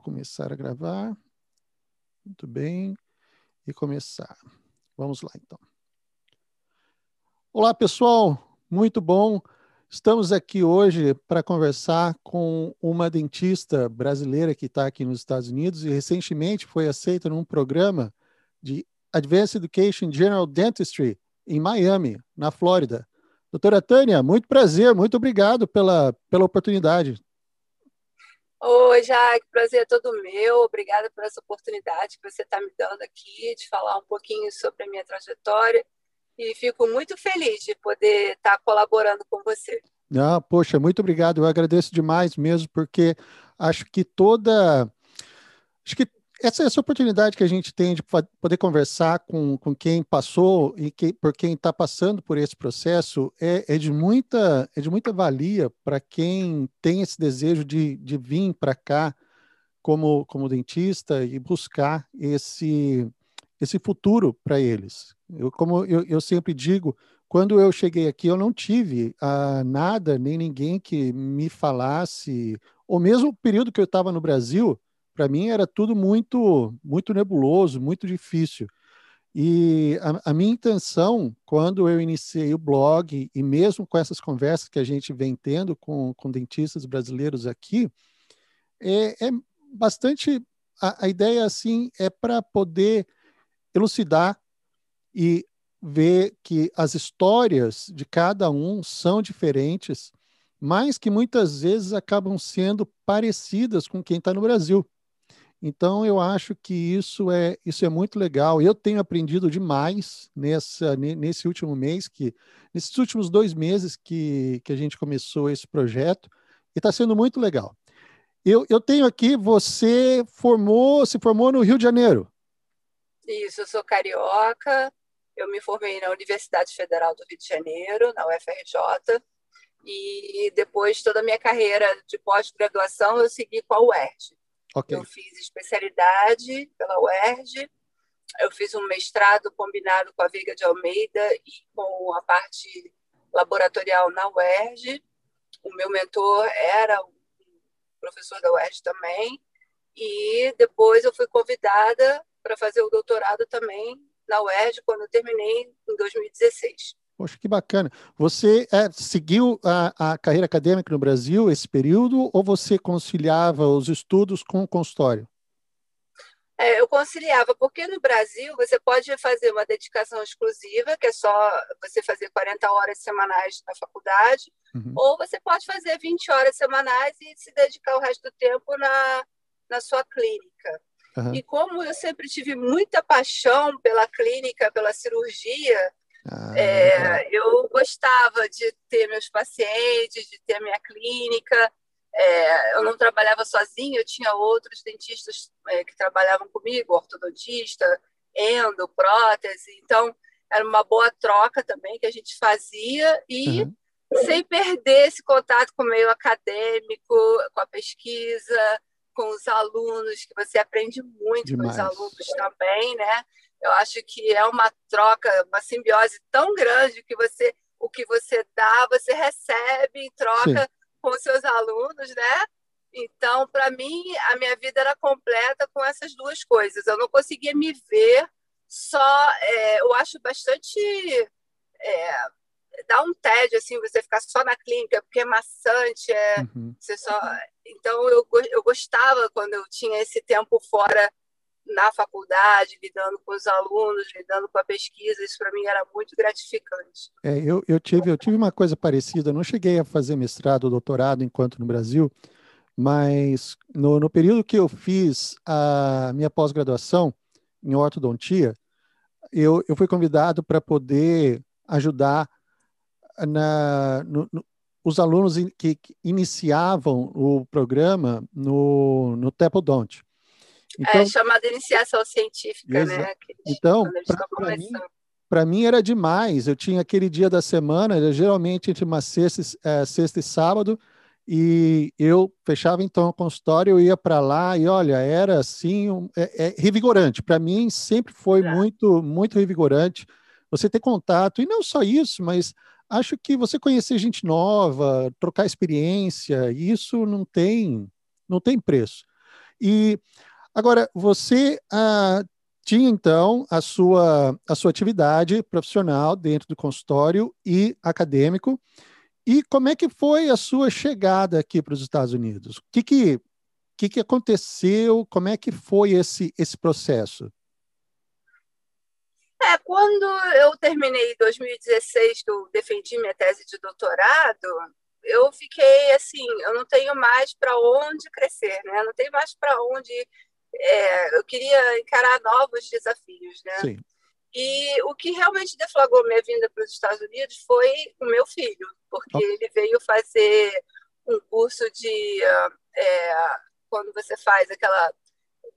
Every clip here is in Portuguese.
Vou começar a gravar. Muito bem. E começar. Vamos lá, então. Olá, pessoal. Muito bom. Estamos aqui hoje para conversar com uma dentista brasileira que está aqui nos Estados Unidos e recentemente foi aceita num programa de Advanced Education General Dentistry em Miami, na Flórida. Doutora Tânia, muito prazer, muito obrigado pela, pela oportunidade. Oi, Jaque, prazer é todo meu. Obrigada por essa oportunidade que você está me dando aqui de falar um pouquinho sobre a minha trajetória e fico muito feliz de poder estar tá colaborando com você. Ah, poxa, muito obrigado. Eu agradeço demais mesmo, porque acho que toda. Acho que essa, essa oportunidade que a gente tem de poder conversar com, com quem passou e que, por quem está passando por esse processo é, é, de, muita, é de muita valia para quem tem esse desejo de, de vir para cá como, como dentista e buscar esse, esse futuro para eles. Eu, como eu, eu sempre digo, quando eu cheguei aqui, eu não tive ah, nada, nem ninguém que me falasse, ou mesmo o período que eu estava no Brasil, para mim era tudo muito, muito nebuloso, muito difícil. E a, a, minha intenção, quando eu iniciei o blog, e mesmo com essas conversas que a gente vem tendo com, com dentistas brasileiros aqui, é, é bastante. A, a ideia, assim, é para poder elucidar e ver que as histórias de cada um são diferentes, mas que muitas vezes acabam sendo parecidas com quem está no Brasil. Então, eu acho que isso é, isso é muito legal. Eu tenho aprendido demais nessa, nesse último mês, que, nesses últimos dois meses que, que a gente começou esse projeto, e está sendo muito legal. Eu, eu tenho aqui, você formou, se formou no Rio de Janeiro. Isso, eu sou carioca, eu me formei na Universidade Federal do Rio de Janeiro, na UFRJ, e depois toda a minha carreira de pós-graduação eu segui com a UERJ. Okay. Eu fiz especialidade pela UERJ, eu fiz um mestrado combinado com a Veiga de Almeida e com a parte laboratorial na UERJ. O meu mentor era um professor da UERJ também. E depois eu fui convidada para fazer o doutorado também na UERJ quando eu terminei em 2016. Poxa, que bacana. Você é, seguiu a, a, carreira acadêmica no Brasil esse período ou você conciliava os estudos com o consultório? É, eu conciliava, porque no Brasil você pode fazer uma dedicação exclusiva, que é só você fazer 40 horas semanais na faculdade, uhum. ou você pode fazer 20 horas semanais e se dedicar o resto do tempo na, na sua clínica. Uhum. E como eu sempre tive muita paixão pela clínica, pela cirurgia, ah, é, eu gostava de ter meus pacientes, de ter minha clínica. É, eu não trabalhava sozinha, eu tinha outros dentistas é, que trabalhavam comigo, ortodontista, endo, prótese. Então, era uma boa troca também que a gente fazia e uhum. sem perder esse contato com o meio acadêmico, com a pesquisa, com os alunos, que você aprende muito Demais. com os alunos também, né? Eu acho que é uma troca, uma simbiose tão grande que você, o que você dá, você recebe em troca Sim. com os seus alunos, né? Então, para mim, a minha vida era completa com essas duas coisas. Eu não conseguia me ver só. É, eu acho bastante. É, dá um tédio assim você ficar só na clínica porque é maçante é uhum. você só então eu, eu gostava quando eu tinha esse tempo fora na faculdade, lidando com os alunos, lidando com a pesquisa, isso para mim era muito gratificante. É, eu, eu, tive, eu tive uma coisa parecida, não cheguei a fazer mestrado ou doutorado enquanto no Brasil, mas no, no período que eu fiz a minha pós-graduação em ortodontia, eu, eu fui convidado para poder ajudar na, no, no, os alunos que, que, iniciavam o programa no, no Tepodonte. É então, é chamada iniciação científica, né? então, para mim, para mim era demais. Eu tinha aquele dia da semana, geralmente entre uma sexta, é, sexta e sábado, e eu fechava então o consultório, eu ia para lá e olha, era assim, um, é, é, revigorante. Para mim sempre foi é. muito, muito revigorante. Você ter contato, e não só isso, mas acho que você conhecer gente nova, trocar experiência, isso não tem, não tem preço. E agora, você ah, tinha então a sua, a sua atividade profissional dentro do consultório e acadêmico. E como é que foi a sua chegada aqui para os Estados Unidos? O que, que, que, que aconteceu? Como é que foi esse, esse processo? É, quando eu terminei em 2016, que eu defendi minha tese de doutorado, eu fiquei assim, eu não tenho mais para onde crescer, né? Não tenho mais para onde. É, eu queria encarar novos desafios, né? Sim. E o que realmente deflagrou minha vinda para os Estados Unidos foi o meu filho, porque oh. ele veio fazer um curso de é, quando você faz aquela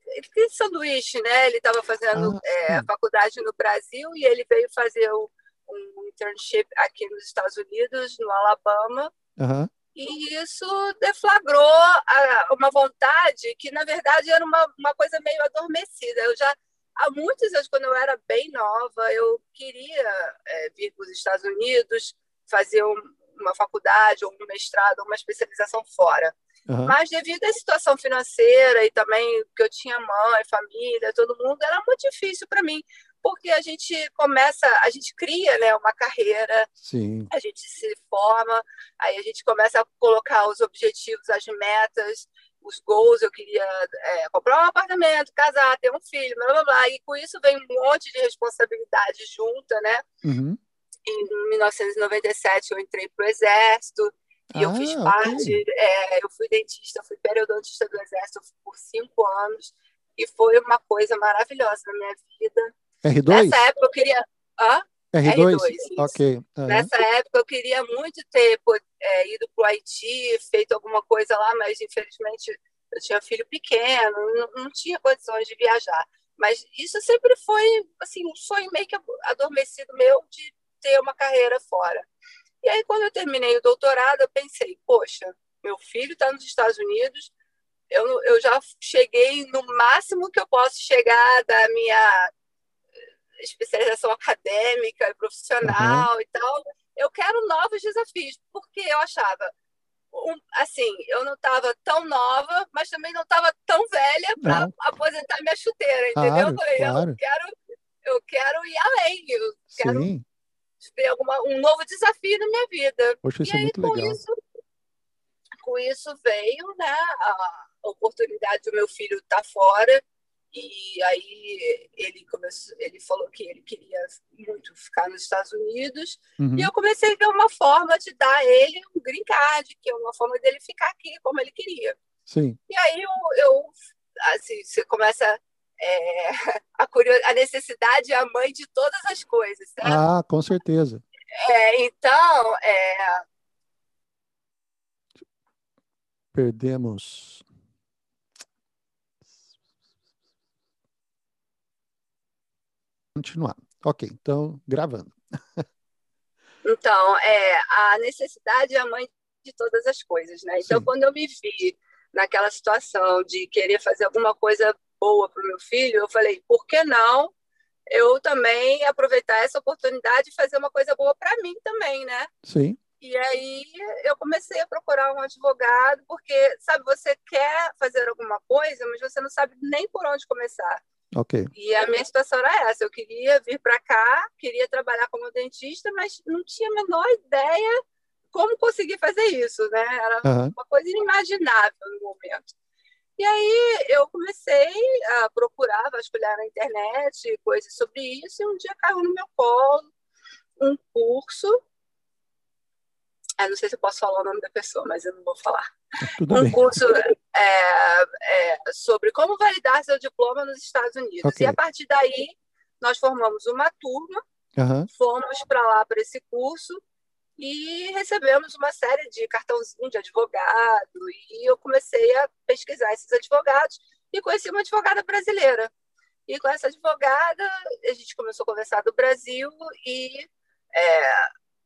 ele tem sanduíche, né? Ele estava fazendo ah, é, faculdade no Brasil e ele veio fazer um, um internship aqui nos Estados Unidos, no Alabama. Uhum. E isso deflagrou a, uma vontade que, na verdade, era uma, uma coisa meio adormecida. Eu já, há muitos anos, quando eu era bem nova, eu queria é, vir para os Estados Unidos, fazer um, uma faculdade, ou um mestrado, ou uma especialização fora. Uhum. Mas devido à situação financeira e também que eu tinha mãe, família, todo mundo, era muito difícil para mim, porque a gente começa, a gente cria né, uma carreira, Sim. a gente se forma, aí a gente começa a colocar os objetivos, as metas, os goals, eu queria é, comprar um apartamento, casar, ter um filho, blá, blá, blá, e com isso vem um monte de responsabilidade junta, né? Uhum. Em 1997 eu entrei para o Exército, e ah, eu fiz parte, okay. é, eu fui dentista, fui periodontista do Exército por cinco anos, e foi uma coisa maravilhosa na minha vida. R2? Nessa época eu queria. Hã? R2? R2 ok. Uhum. Nessa época eu queria muito ter é, ido para o Haiti, feito alguma coisa lá, mas infelizmente eu tinha filho pequeno, não, não tinha condições de viajar. Mas isso sempre foi assim um sonho meio que adormecido meu de ter uma carreira fora. E aí, quando eu terminei o doutorado, eu pensei, poxa, meu filho está nos Estados Unidos, eu, eu já cheguei no máximo que eu posso chegar da minha especialização acadêmica, profissional uhum. e tal. Eu quero novos desafios, porque eu achava, um, assim, eu não estava tão nova, mas também não estava tão velha para aposentar minha chuteira, entendeu? Claro, eu falei, claro. eu quero, eu quero ir além, eu quero Sim ter alguma, um novo desafio na minha vida. Poxa, e é aí, muito com legal. Isso, com isso veio né, a oportunidade do meu filho estar tá fora. E aí ele começou, ele falou que ele queria muito ficar nos Estados Unidos. Uhum. E eu comecei a ver uma forma de dar a ele um green card, que é uma forma dele ficar aqui como ele queria. Sim. E aí eu, eu assim, você começa é, a, curios... a necessidade é a mãe de todas as coisas. Certo? Ah, com certeza. É, então, é... perdemos. Continuar. Ok, então, gravando. Então, é, a necessidade é a mãe de todas as coisas, né? Então, Sim. quando eu me vi naquela situação de querer fazer alguma coisa boa para o meu filho, eu falei, por que não eu também aproveitar essa oportunidade e fazer uma coisa boa para mim também, né? Sim. E aí eu comecei a procurar um advogado, porque, sabe, você quer fazer alguma coisa, mas você não sabe nem por onde começar. Ok. E a minha situação era essa: eu queria vir para cá, queria trabalhar como dentista, mas não tinha a menor ideia como conseguir fazer isso, né? Era uhum. uma coisa inimaginável no momento. E aí eu comecei a procurar, vasculhar na internet coisas sobre isso, e um dia caiu no meu colo um curso. Eu não sei se eu posso falar o nome da pessoa, mas eu não vou falar. Tudo um bem. curso é, é, sobre como validar seu diploma nos Estados Unidos. Okay. E a partir daí, nós formamos uma turma, uhum. fomos para lá para esse curso e recebemos uma série de cartãozinho de advogado e eu comecei a pesquisar esses advogados e conheci uma advogada brasileira. E com essa advogada, a gente começou a conversar do Brasil e é,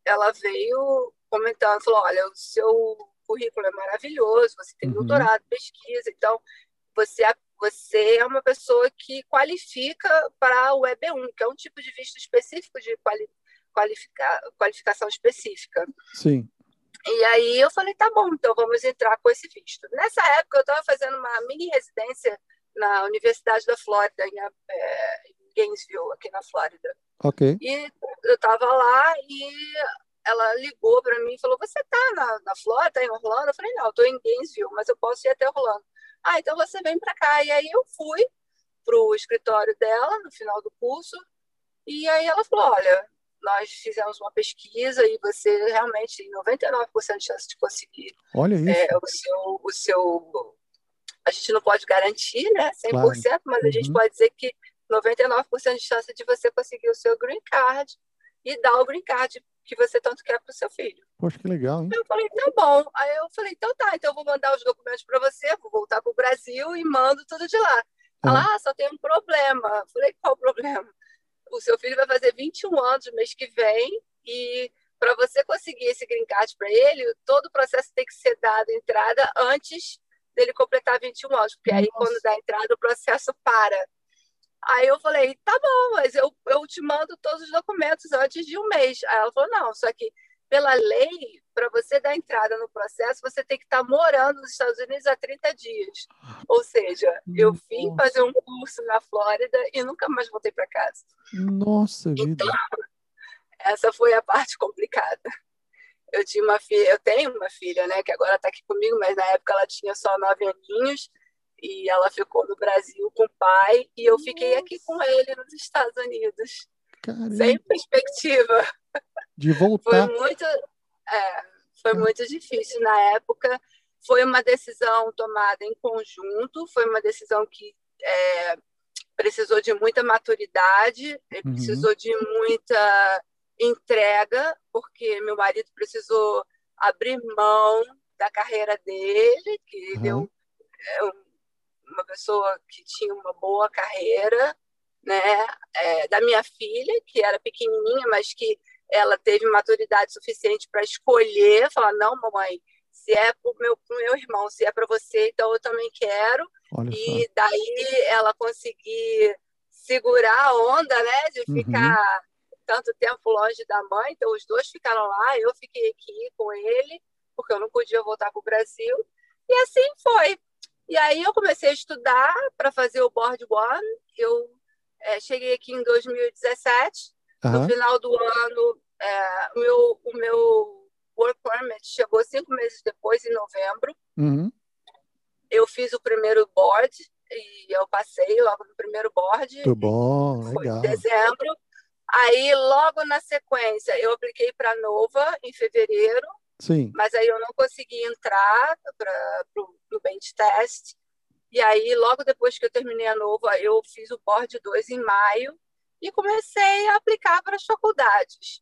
ela veio comentando, falou, olha, o seu currículo é maravilhoso, você tem uhum. doutorado, pesquisa, então você, você é uma pessoa que qualifica para o EB1, que é um tipo de visto específico de qualificação qualifica, qualificação específica. Sim. E aí eu falei, tá bom, então vamos entrar com esse visto. Nessa época eu estava fazendo uma mini residência na Universidade da Flórida, em, é, em Gainesville, aqui na Flórida. Ok. E eu estava lá e ela ligou para mim e falou: Você está na, na Flórida, em Orlando? Eu falei: Não, eu estou em Gainesville, mas eu posso ir até Orlando. Ah, então você vem para cá. E aí eu fui para o escritório dela no final do curso. E aí ela falou: Olha, nós fizemos uma pesquisa e você realmente tem 99% de chance de conseguir Olha isso. É, o, seu, o seu. A gente não pode garantir, né? 100%, claro. mas a gente uhum. pode dizer que 99% de chance de você conseguir o seu green card e dar o green card que você tanto quer para o seu filho. Poxa, que legal, hein? Eu falei, tá bom. Aí eu falei, então tá, então eu vou mandar os documentos para você, vou voltar para o Brasil e mando tudo de lá. Ela, ah, só tem um problema. Eu falei, qual o problema? O seu filho vai fazer 21 anos no mês que vem e para você conseguir esse green card para ele, todo o processo tem que ser dado entrada antes dele completar 21 anos, porque Nossa. aí quando dá entrada o processo para. Aí eu falei, tá bom, mas eu, eu te mando todos os documentos antes de um mês. Aí ela falou, não, só que pela lei, para você dar entrada no processo, você tem que estar tá morando nos Estados Unidos há 30 dias. Ou seja, eu vim fazer um curso na Flórida e nunca mais voltei para casa. Nossa vida. Então, essa foi a parte complicada. Eu tinha uma filha, eu tenho uma filha, né, que agora está aqui comigo, mas na época ela tinha só nove aninhos e ela ficou no Brasil com o pai e eu fiquei aqui com ele nos Estados Unidos. Caramba. Sem perspectiva. De voltar. Foi muito, é, foi muito difícil na época. Foi uma decisão tomada em conjunto, foi uma decisão que é, precisou de muita maturidade, uhum. precisou de muita entrega, porque meu marido precisou abrir mão da carreira dele, que uhum. deu é, uma pessoa que tinha uma boa carreira, né? É, da minha filha, que era pequenininha, mas que ela teve maturidade suficiente para escolher, falar não, mamãe, se é para o meu, meu irmão, se é para você, então eu também quero. Olha e só. daí ela conseguir segurar a onda, né, de uhum. ficar uhum. tanto tempo longe da mãe. Então os dois ficaram lá, eu fiquei aqui com ele, porque eu não podia voltar para o Brasil. E assim foi. E aí eu comecei a estudar para fazer o Board One. Eu é, cheguei aqui em 2017. Uhum. No final do ano, é, o, meu, o meu work permit chegou cinco meses depois, em novembro. Uhum. Eu fiz o primeiro board e eu passei logo no primeiro board. Muito bom, legal. Foi em dezembro. Aí, logo na sequência, eu apliquei para Nova em fevereiro. Sim. Mas aí eu não consegui entrar para o bench test. E aí, logo depois que eu terminei a Nova, eu fiz o board 2 em maio e comecei a aplicar para as faculdades.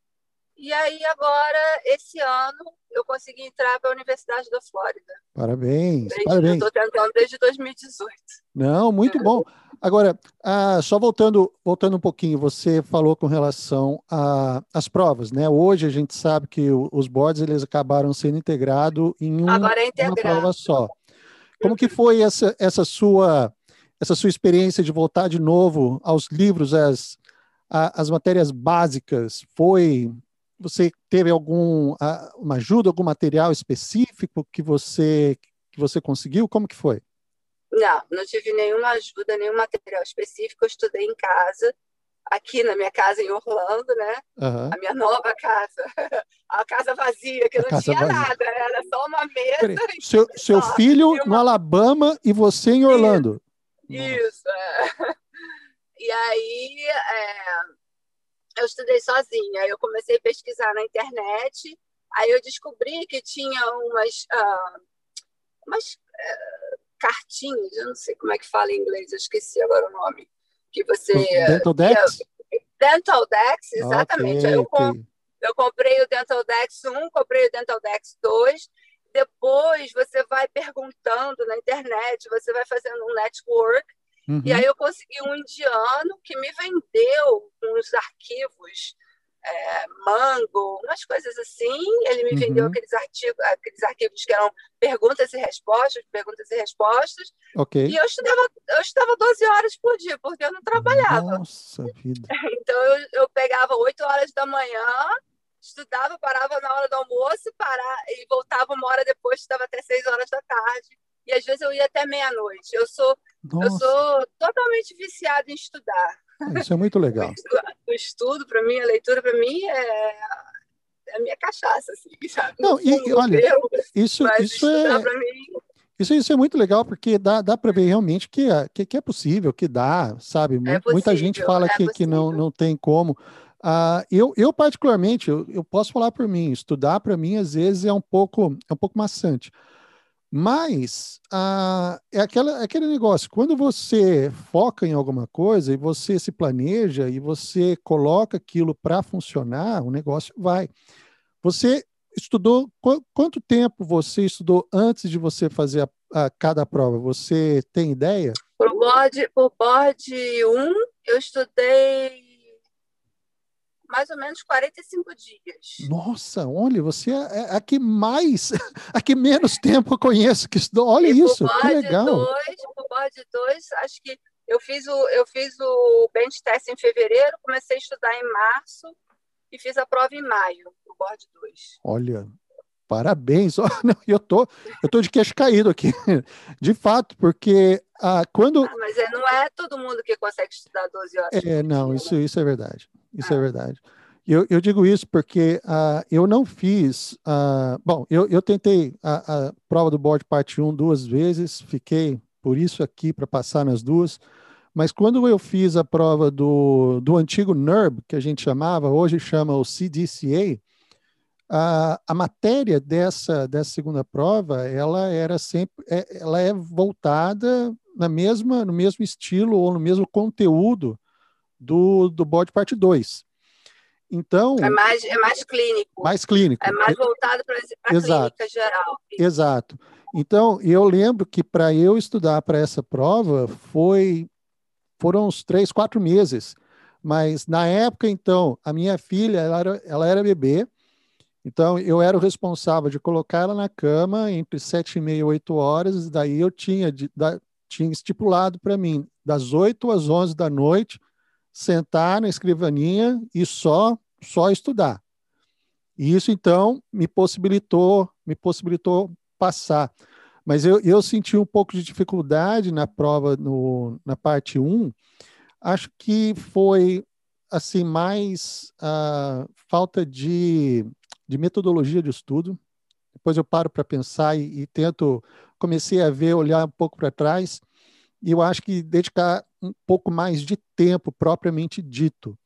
E aí, agora, esse ano, eu consegui entrar para a Universidade da Flórida. Parabéns, desde, parabéns. Estou tentando desde 2018. Não, muito bom. Agora, ah, só voltando, voltando um pouquinho, você falou com relação às provas, né? Hoje a gente sabe que os boards eles acabaram sendo integrados em um, é uma prova só. Como que foi essa, essa sua essa sua experiência de voltar de novo aos livros, às, às matérias básicas? Foi você teve algum uma ajuda, algum material específico que você que você conseguiu? Como que foi? Não, não tive nenhuma ajuda, nenhum material específico. Eu estudei em casa, aqui na minha casa em Orlando, né? Uhum. A minha nova casa, a casa vazia, que a não tinha vazia. nada, era só uma mesa. Seu, seu filho uma... no Alabama e você em Orlando. Isso. Isso é. E aí, é, eu estudei sozinha. Eu comecei a pesquisar na internet. Aí eu descobri que tinha umas, uh, umas uh, cartinhas, eu não sei como é que fala em inglês, eu esqueci agora o nome. Que você. Dental Dex? Dental Dex, exatamente. Okay, eu, okay. eu comprei o Dental Dex 1, comprei o Dental Dex 2. Depois você vai perguntando na internet, você vai fazendo um network Uhum. E aí eu consegui um indiano que me vendeu uns arquivos, é, Mango, umas coisas assim. Ele me uhum. vendeu aqueles, artigos, aqueles arquivos que eram perguntas e respostas, perguntas e respostas. Okay. E eu estudava, eu estudava 12 horas por dia, porque eu não trabalhava. Nossa vida. Então eu, eu pegava 8 horas da manhã, estudava, parava na hora do almoço parar, e voltava uma hora depois, estava até seis horas da tarde. E às vezes eu ia até meia-noite. Eu sou, eu sou totalmente viciada em estudar. Ah, isso é muito legal. o estudo, para mim, a leitura, para mim, é, é a minha cachaça, assim, sabe? Não, e, olha, isso, isso é... Isso, isso é muito legal, porque dá, dá para ver realmente que, é, que, que, é possível, que dá, sabe? É possível, Muita gente fala é que, que não, não tem como. Uh, eu, eu, particularmente, eu, eu, posso falar por mim, estudar para mim, às vezes, é um pouco, é um pouco maçante. Mas uh, é, aquela, é aquele negócio, quando você foca em alguma coisa e você se planeja e você coloca aquilo para funcionar, o negócio vai. Você estudou, qu quanto tempo você estudou antes de você fazer a, a cada prova? Você tem ideia? Por board 1, eu estudei mais ou menos 45 dias. Nossa, olha, você é, é a que mais, a que menos tempo eu conheço que estudou. Olha e isso, que legal. Dois, por board 2, acho que eu fiz o eu fiz o bench test em fevereiro, comecei a estudar em março e fiz a prova em maio, o board 2. Olha, parabéns. eu tô, eu tô de queixo caído aqui. De fato, porque ah, quando. Ah, mas é, não é todo mundo que consegue estudar 12 horas. É, não, dia, isso, né? isso é verdade. Isso é ah. é verdade. Eu, eu digo isso porque uh, eu não fiz. Uh, bom, eu, eu tentei a, a prova do board parte 1 duas vezes, fiquei por isso aqui para passar nas duas. Mas quando eu fiz a prova do, do antigo NERB, que a gente chamava, hoje chama o CDCA, a, a matéria dessa, dessa segunda prova, ela era sempre, é, ela é voltada na mesma, no mesmo estilo ou no mesmo conteúdo do, do bode parte 2. Então. É mais, é mais clínico. Mais clínico. É mais voltado para a clínica geral. Exato. Então, eu lembro que para eu estudar para essa prova foi foram uns três, quatro meses. Mas na época, então, a minha filha, ela era, ela era bebê, então eu era o responsável de colocar ela na cama entre sete e meia e oito horas, daí eu tinha, de, da, tinha estipulado para mim, das oito às onze da noite, sentar na escrivaninha e só, só estudar. E isso, então, me possibilitou, me possibilitou passar. Mas eu, eu senti um pouco de dificuldade na prova, no, na parte 1. Acho que foi assim mais uh, falta de, de metodologia de estudo. Depois eu paro para pensar e, e, tento, comecei a ver, olhar um pouco para trás, e eu acho que dedicar um pouco mais de tempo propriamente dito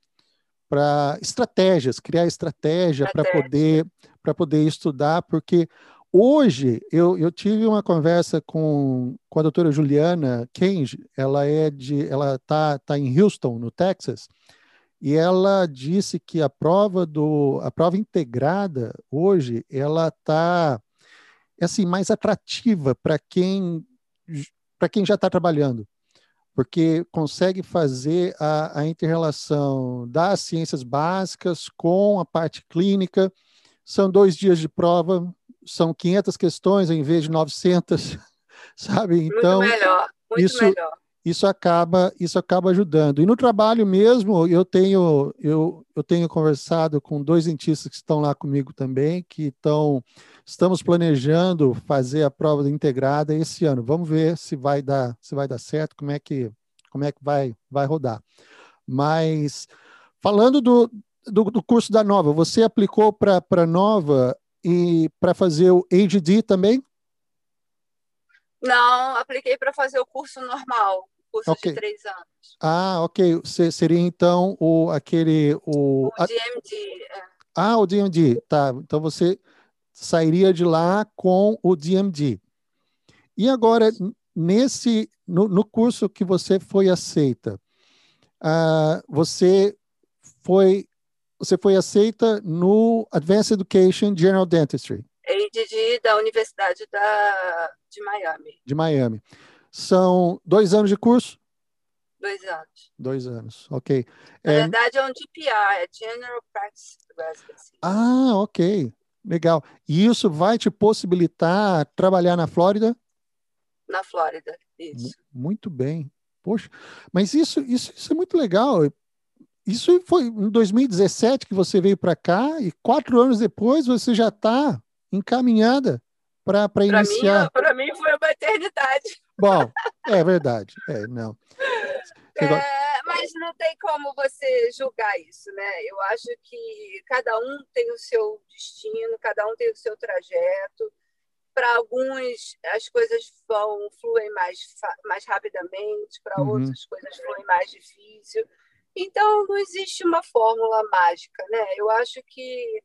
para estratégias, criar estratégia para poder para poder estudar, porque Hoje, eu, eu tive uma conversa com, com a doutora Juliana Kenge, ela é de, ela está tá em Houston, no Texas, e ela disse que a prova do, a prova integrada hoje, ela está é assim mais atrativa para quem para quem já está trabalhando, porque consegue fazer a, a interrelação das ciências básicas com a parte clínica. São dois dias de prova, são 500 questões em vez de 900, sabe? Então, muito melhor, muito isso, melhor. Isso acaba, isso acaba ajudando. E no trabalho mesmo, eu tenho, eu, eu tenho conversado com dois dentistas que estão lá comigo também, que estão, estamos planejando fazer a prova integrada esse ano. Vamos ver se vai dar, se vai dar certo, como é que, como é que vai, vai rodar. Mas falando do, do, do curso da Nova, você aplicou para a Nova e para fazer o AGD também? Não, apliquei para fazer o curso normal, curso okay. de três anos. Ah, ok. Seria então o aquele o, o DMD. É. Ah, o DMD, tá. Então você sairia de lá com o DMD. E agora nesse no, no, curso que você foi aceita, uh, você foi você foi aceita no Advanced Education General Dentistry. ADD da Universidade da, de Miami. De Miami. São dois anos de curso? Dois anos. Dois anos, ok. Na é... verdade é um GPR, é General Practice Residency. Ah, ok. Legal. E isso vai te possibilitar trabalhar na Flórida? Na Flórida, isso. Muito bem. Poxa, mas isso, isso, isso é muito legal isso foi em 2017 que você veio para cá e quatro anos depois você já está encaminhada para iniciar. Para mim, foi uma eternidade. Bom, é verdade. É, não. É, mas não tem como você julgar isso, né? Eu acho que cada um tem o seu destino, cada um tem o seu trajeto. Para alguns, as coisas vão fluem mais, mais rapidamente, para uhum. outros, as coisas fluem mais difícil. Então, não existe uma fórmula mágica, né? Eu acho que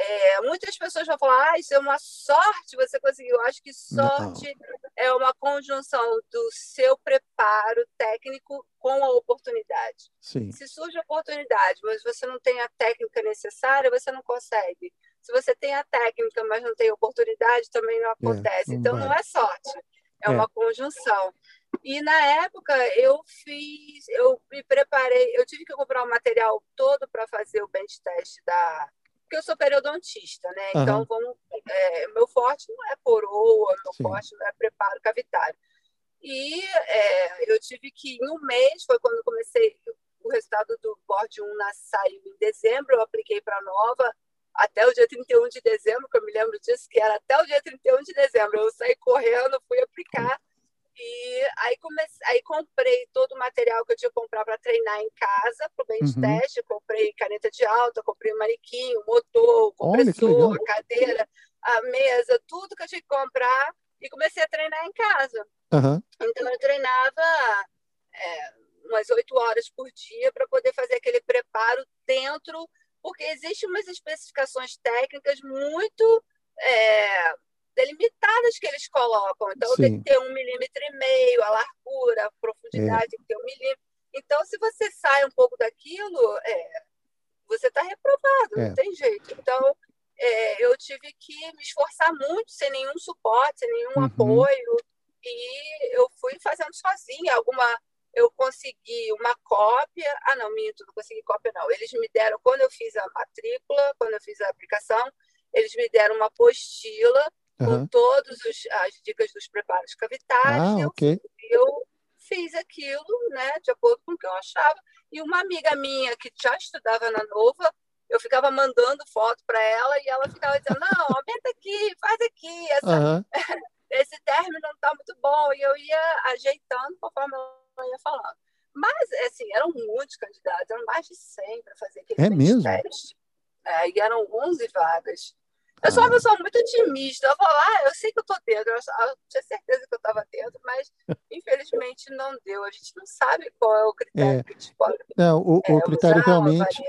é, muitas pessoas vão falar, ah, isso é uma sorte, você conseguiu. Eu acho que sorte Não. é uma conjunção do seu preparo técnico com a oportunidade. Sim. Se surge a oportunidade, mas você não tem a técnica necessária, você não consegue. Se você tem a técnica, mas não tem oportunidade, também não é, acontece. É, não então, vai. não é sorte, é, é uma conjunção. E na época eu fiz, eu me preparei, eu tive que comprar o material todo para fazer o bench test da, porque eu sou periodontista, né? Uhum. Então, vamos, é, meu forte não é coroa, meu Sim. forte não é preparo cavitário. E é, eu tive que, em um mês, foi quando comecei, o resultado do board 1 na, saiu em dezembro, eu apliquei para nova até o dia 31 de dezembro, que eu me lembro disso, que era até o dia 31 de dezembro. Eu saí correndo, fui aplicar. E aí, comecei, aí comprei todo o material que eu tinha que comprar para treinar em casa, para o bench uhum. test. Comprei caneta de alta, comprei manequim, motor, compressor, a cadeira, a mesa, tudo que eu tinha que comprar. E comecei a treinar em casa. Uhum. Então, eu treinava é, umas oito horas por dia para poder fazer aquele preparo dentro, porque existem umas especificações técnicas muito. É, delimitadas que eles colocam. Então, Sim. tem que ter um milímetro e meio, a largura, a profundidade é. tem que ter um milímetro. Então, se você sai um pouco daquilo, é, você está reprovado, é. não tem jeito. Então, é, eu tive que me esforçar muito, sem nenhum suporte, sem nenhum uhum. apoio, e eu fui fazendo sozinha. Alguma, eu consegui uma cópia. Ah, não, minto, não consegui cópia, não. Eles me deram, quando eu fiz a matrícula, quando eu fiz a aplicação, eles me deram uma apostila com todas as dicas dos preparos cavitários. Ah, ok. Eu, eu fiz aquilo, né, de acordo com o que eu achava. E uma amiga minha que já estudava na Nova, eu ficava mandando foto para ela e ela ficava dizendo: não, aumenta aqui, faz aqui, essa, uhum. esse término não está muito bom. E eu ia ajeitando conforme ela ia falando. Mas, assim, eram muitos candidatos, eram mais de 100 para fazer aquele é mesmo? teste. É, e eram 11 vagas. Eu sou uma pessoa muito otimista. Eu vou lá, eu sei que eu estou dentro, eu tinha certeza que eu estava dentro, mas infelizmente não deu. A gente não sabe qual é o critério é, que a gente pode. Não, o, é, o critério usar, realmente.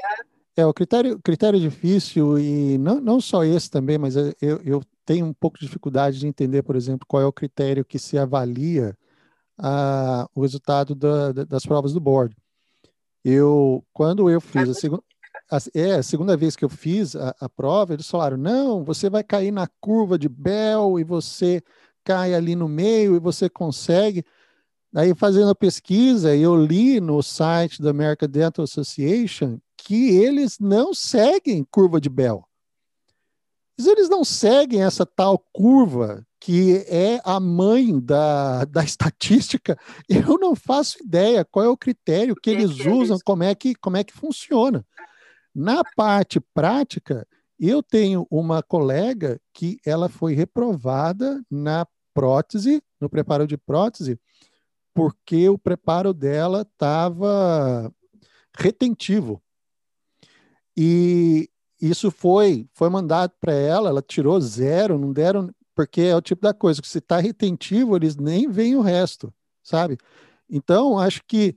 É, o critério, critério difícil, e não, não só esse também, mas eu, eu tenho um pouco de dificuldade de entender, por exemplo, qual é o critério que se avalia a, o resultado da, das provas do board. Eu, quando eu fiz a segunda é, a segunda vez que eu fiz a, a, prova, eles falaram: não, você vai cair na curva de Bell e você cai ali no meio e você consegue. Aí, fazendo a pesquisa, eu li no site da American Dental Association que eles não seguem curva de Bell. Eles não seguem essa tal curva que é a mãe da, da estatística. Eu não faço ideia qual é o critério que eles usam, como é que, como é que funciona. Na parte prática, eu tenho uma colega que ela foi reprovada na prótese, no preparo de prótese, porque o preparo dela estava retentivo. E isso foi foi mandado para ela, ela tirou zero, não deram, porque é o tipo da coisa que se está retentivo, eles nem veem o resto, sabe? Então, acho que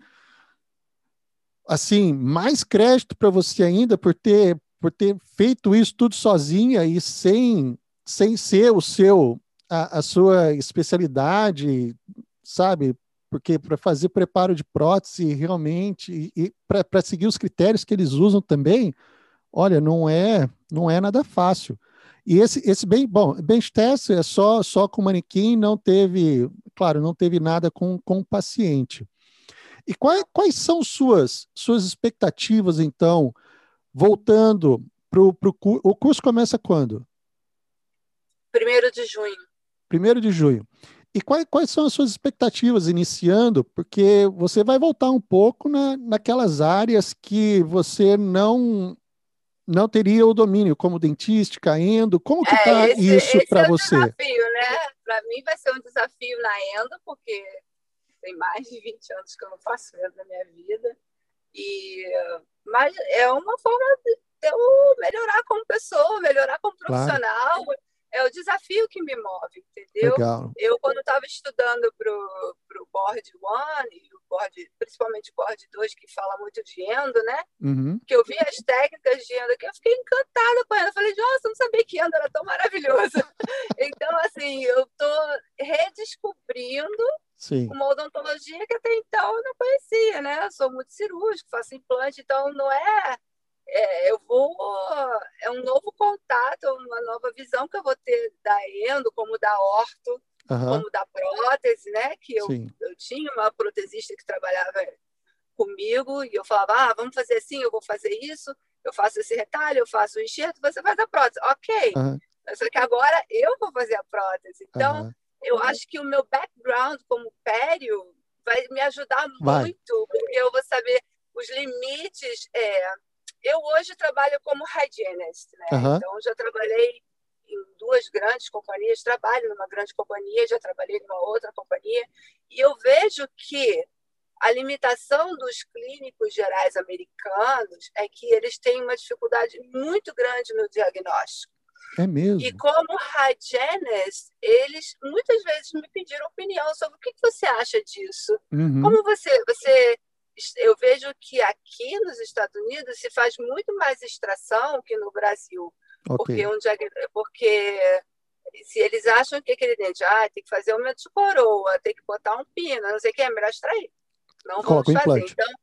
assim, mais crédito para você ainda por ter por ter feito isso tudo sozinha e sem sem ser o seu a, a sua especialidade, sabe? Porque para fazer preparo de prótese realmente e, e para seguir os critérios que eles usam também, olha, não é não é nada fácil. E esse, esse bem bom, bench test é só só com manequim, não teve, claro, não teve nada com, com o paciente. E quais, quais são suas, suas expectativas, então, voltando para o curso? O curso começa quando? Primeiro de junho. Primeiro de junho. e quais, quais são as suas expectativas iniciando? Porque você vai voltar um pouco na, naquelas áreas que você não não teria o domínio, como dentística, endo. Como que está é, isso para é você? desafio, né? Para mim vai ser um desafio na endo, porque tem mais de 20 anos que eu não faço endo na minha vida. E, mas é uma forma de eu melhorar como pessoa, melhorar como profissional. Claro é o desafio que me move, entendeu? Legal. Eu, quando estava estudando para o Board One, e o board, principalmente o Board 2, que fala muito de endo, né? Uhum. Que eu vi as técnicas de endo, que eu fiquei encantada com ela. Eu falei, nossa, eu não sabia que endo era tão maravilhoso. então, assim, eu estou redescobrindo Sim. uma odontologia que até então eu não conhecia, né? Eu sou muito cirúrgico, faço implante, então não é é, eu vou. É um novo contato, uma nova visão que eu vou ter da endo, como da orto, uhum. como da prótese, né? Que eu, eu tinha uma protesista que trabalhava comigo e eu falava, ah, vamos fazer assim, eu vou fazer isso, eu faço esse retalho, eu faço o enxerto, você faz a prótese. Ok. Uhum. Só que agora eu vou fazer a prótese. Então, uhum. Eu acho que o meu background como pério vai me ajudar vai. muito, porque eu vou saber os limites. É, eu hoje trabalho como hygienist, né? Uhum. Então, já trabalhei em duas grandes companhias, trabalho numa grande companhia, já trabalhei numa outra companhia, e eu vejo que a limitação dos clínicos gerais americanos é que eles têm uma dificuldade muito grande no diagnóstico. É mesmo. E como hygienist, eles muitas vezes me pediram opinião sobre o que você acha disso. Uhum. Como você, você eu vejo que aqui nos Estados Unidos se faz muito mais extração que no Brasil. Okay. Porque, um, porque se eles acham que aquele dente, ah, tem que fazer uma de coroa, tem que botar um pino, não sei o que, é melhor extrair. Não vamos fazer. Implante. Então,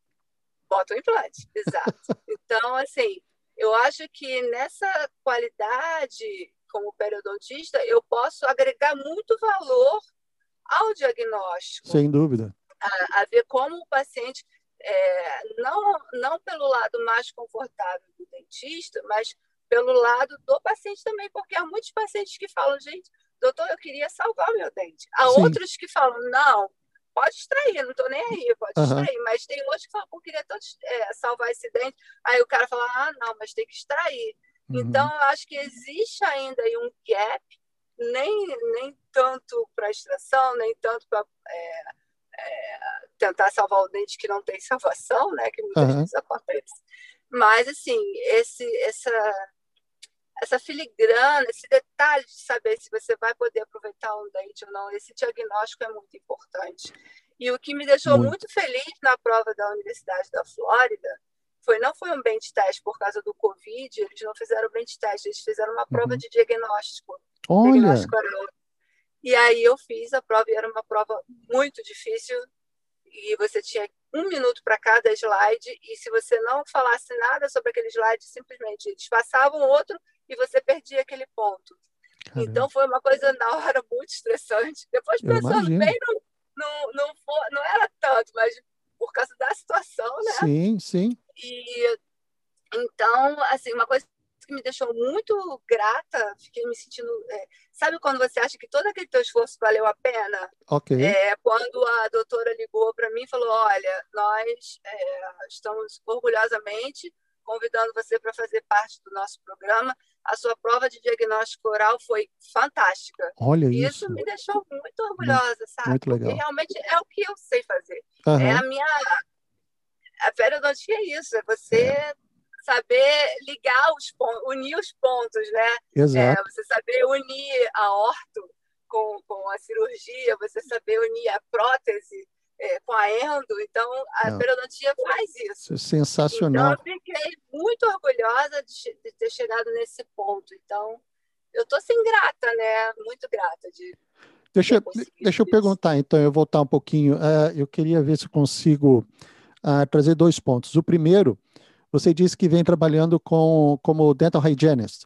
bota o implante, exato. então, assim, eu acho que nessa qualidade como periodontista, eu posso agregar muito valor ao diagnóstico. Sem dúvida. A, a ver como o paciente é, não, não pelo lado mais confortável do dentista, mas pelo lado do paciente também, porque há muitos pacientes que falam, gente, doutor, eu queria salvar o meu dente. Há Sim. outros que falam, não, pode extrair, não estou nem aí, pode uhum. extrair. Mas tem outros que falam, eu queria tanto, é, salvar esse dente. Aí o cara fala, ah, não, mas tem que extrair. Uhum. Então, eu acho que existe ainda aí um gap, nem, nem tanto para extração, nem tanto para é, é, tentar salvar o dente que não tem salvação, né? Que muitas uhum. vezes acontece. Mas, assim, esse, essa, essa filigrana, esse detalhe de saber se você vai poder aproveitar um dente ou não, esse diagnóstico é muito importante. E o que me deixou muito, muito feliz na prova da Universidade da Flórida foi não foi um bench test por causa do Covid, eles não fizeram bench test, eles fizeram uma prova uhum. de diagnóstico. Olha. Diagnóstico e aí eu fiz a prova e era uma prova muito difícil e você tinha um minuto para cada slide e se você não falasse nada sobre aquele slide, simplesmente eles passavam outro e você perdia aquele ponto. Caramba. Então foi uma coisa na hora muito estressante. Depois pensando bem, não, não, não, for, não era tanto, mas por causa da situação, né? Sim, sim. E então, assim, uma coisa que me deixou muito grata, fiquei me sentindo. É, sabe quando você acha que todo aquele teu esforço valeu a pena? Ok. É, quando a doutora ligou para mim e falou: Olha, nós é, estamos orgulhosamente convidando você para fazer parte do nosso programa. A sua prova de diagnóstico oral foi fantástica. Olha isso. Isso me deixou muito orgulhosa, sabe? Muito legal. Porque realmente é o que eu sei fazer. Uhum. É a minha. A periodontia é isso, é você é saber ligar os pontos, unir os pontos, né? Exato. É, você saber unir a orto com, com a cirurgia, você saber unir a prótese é, com a endo. Então, a Não. periodontia faz isso. isso é sensacional. Então, eu fiquei muito orgulhosa de, de ter chegado nesse ponto. Então, eu estou assim grata, né? Muito grata de Deixa, deixa eu perguntar, então, eu voltar um pouquinho. Uh, eu queria ver se consigo uh, trazer dois pontos. O primeiro você disse que vem trabalhando com, como dental hygienist.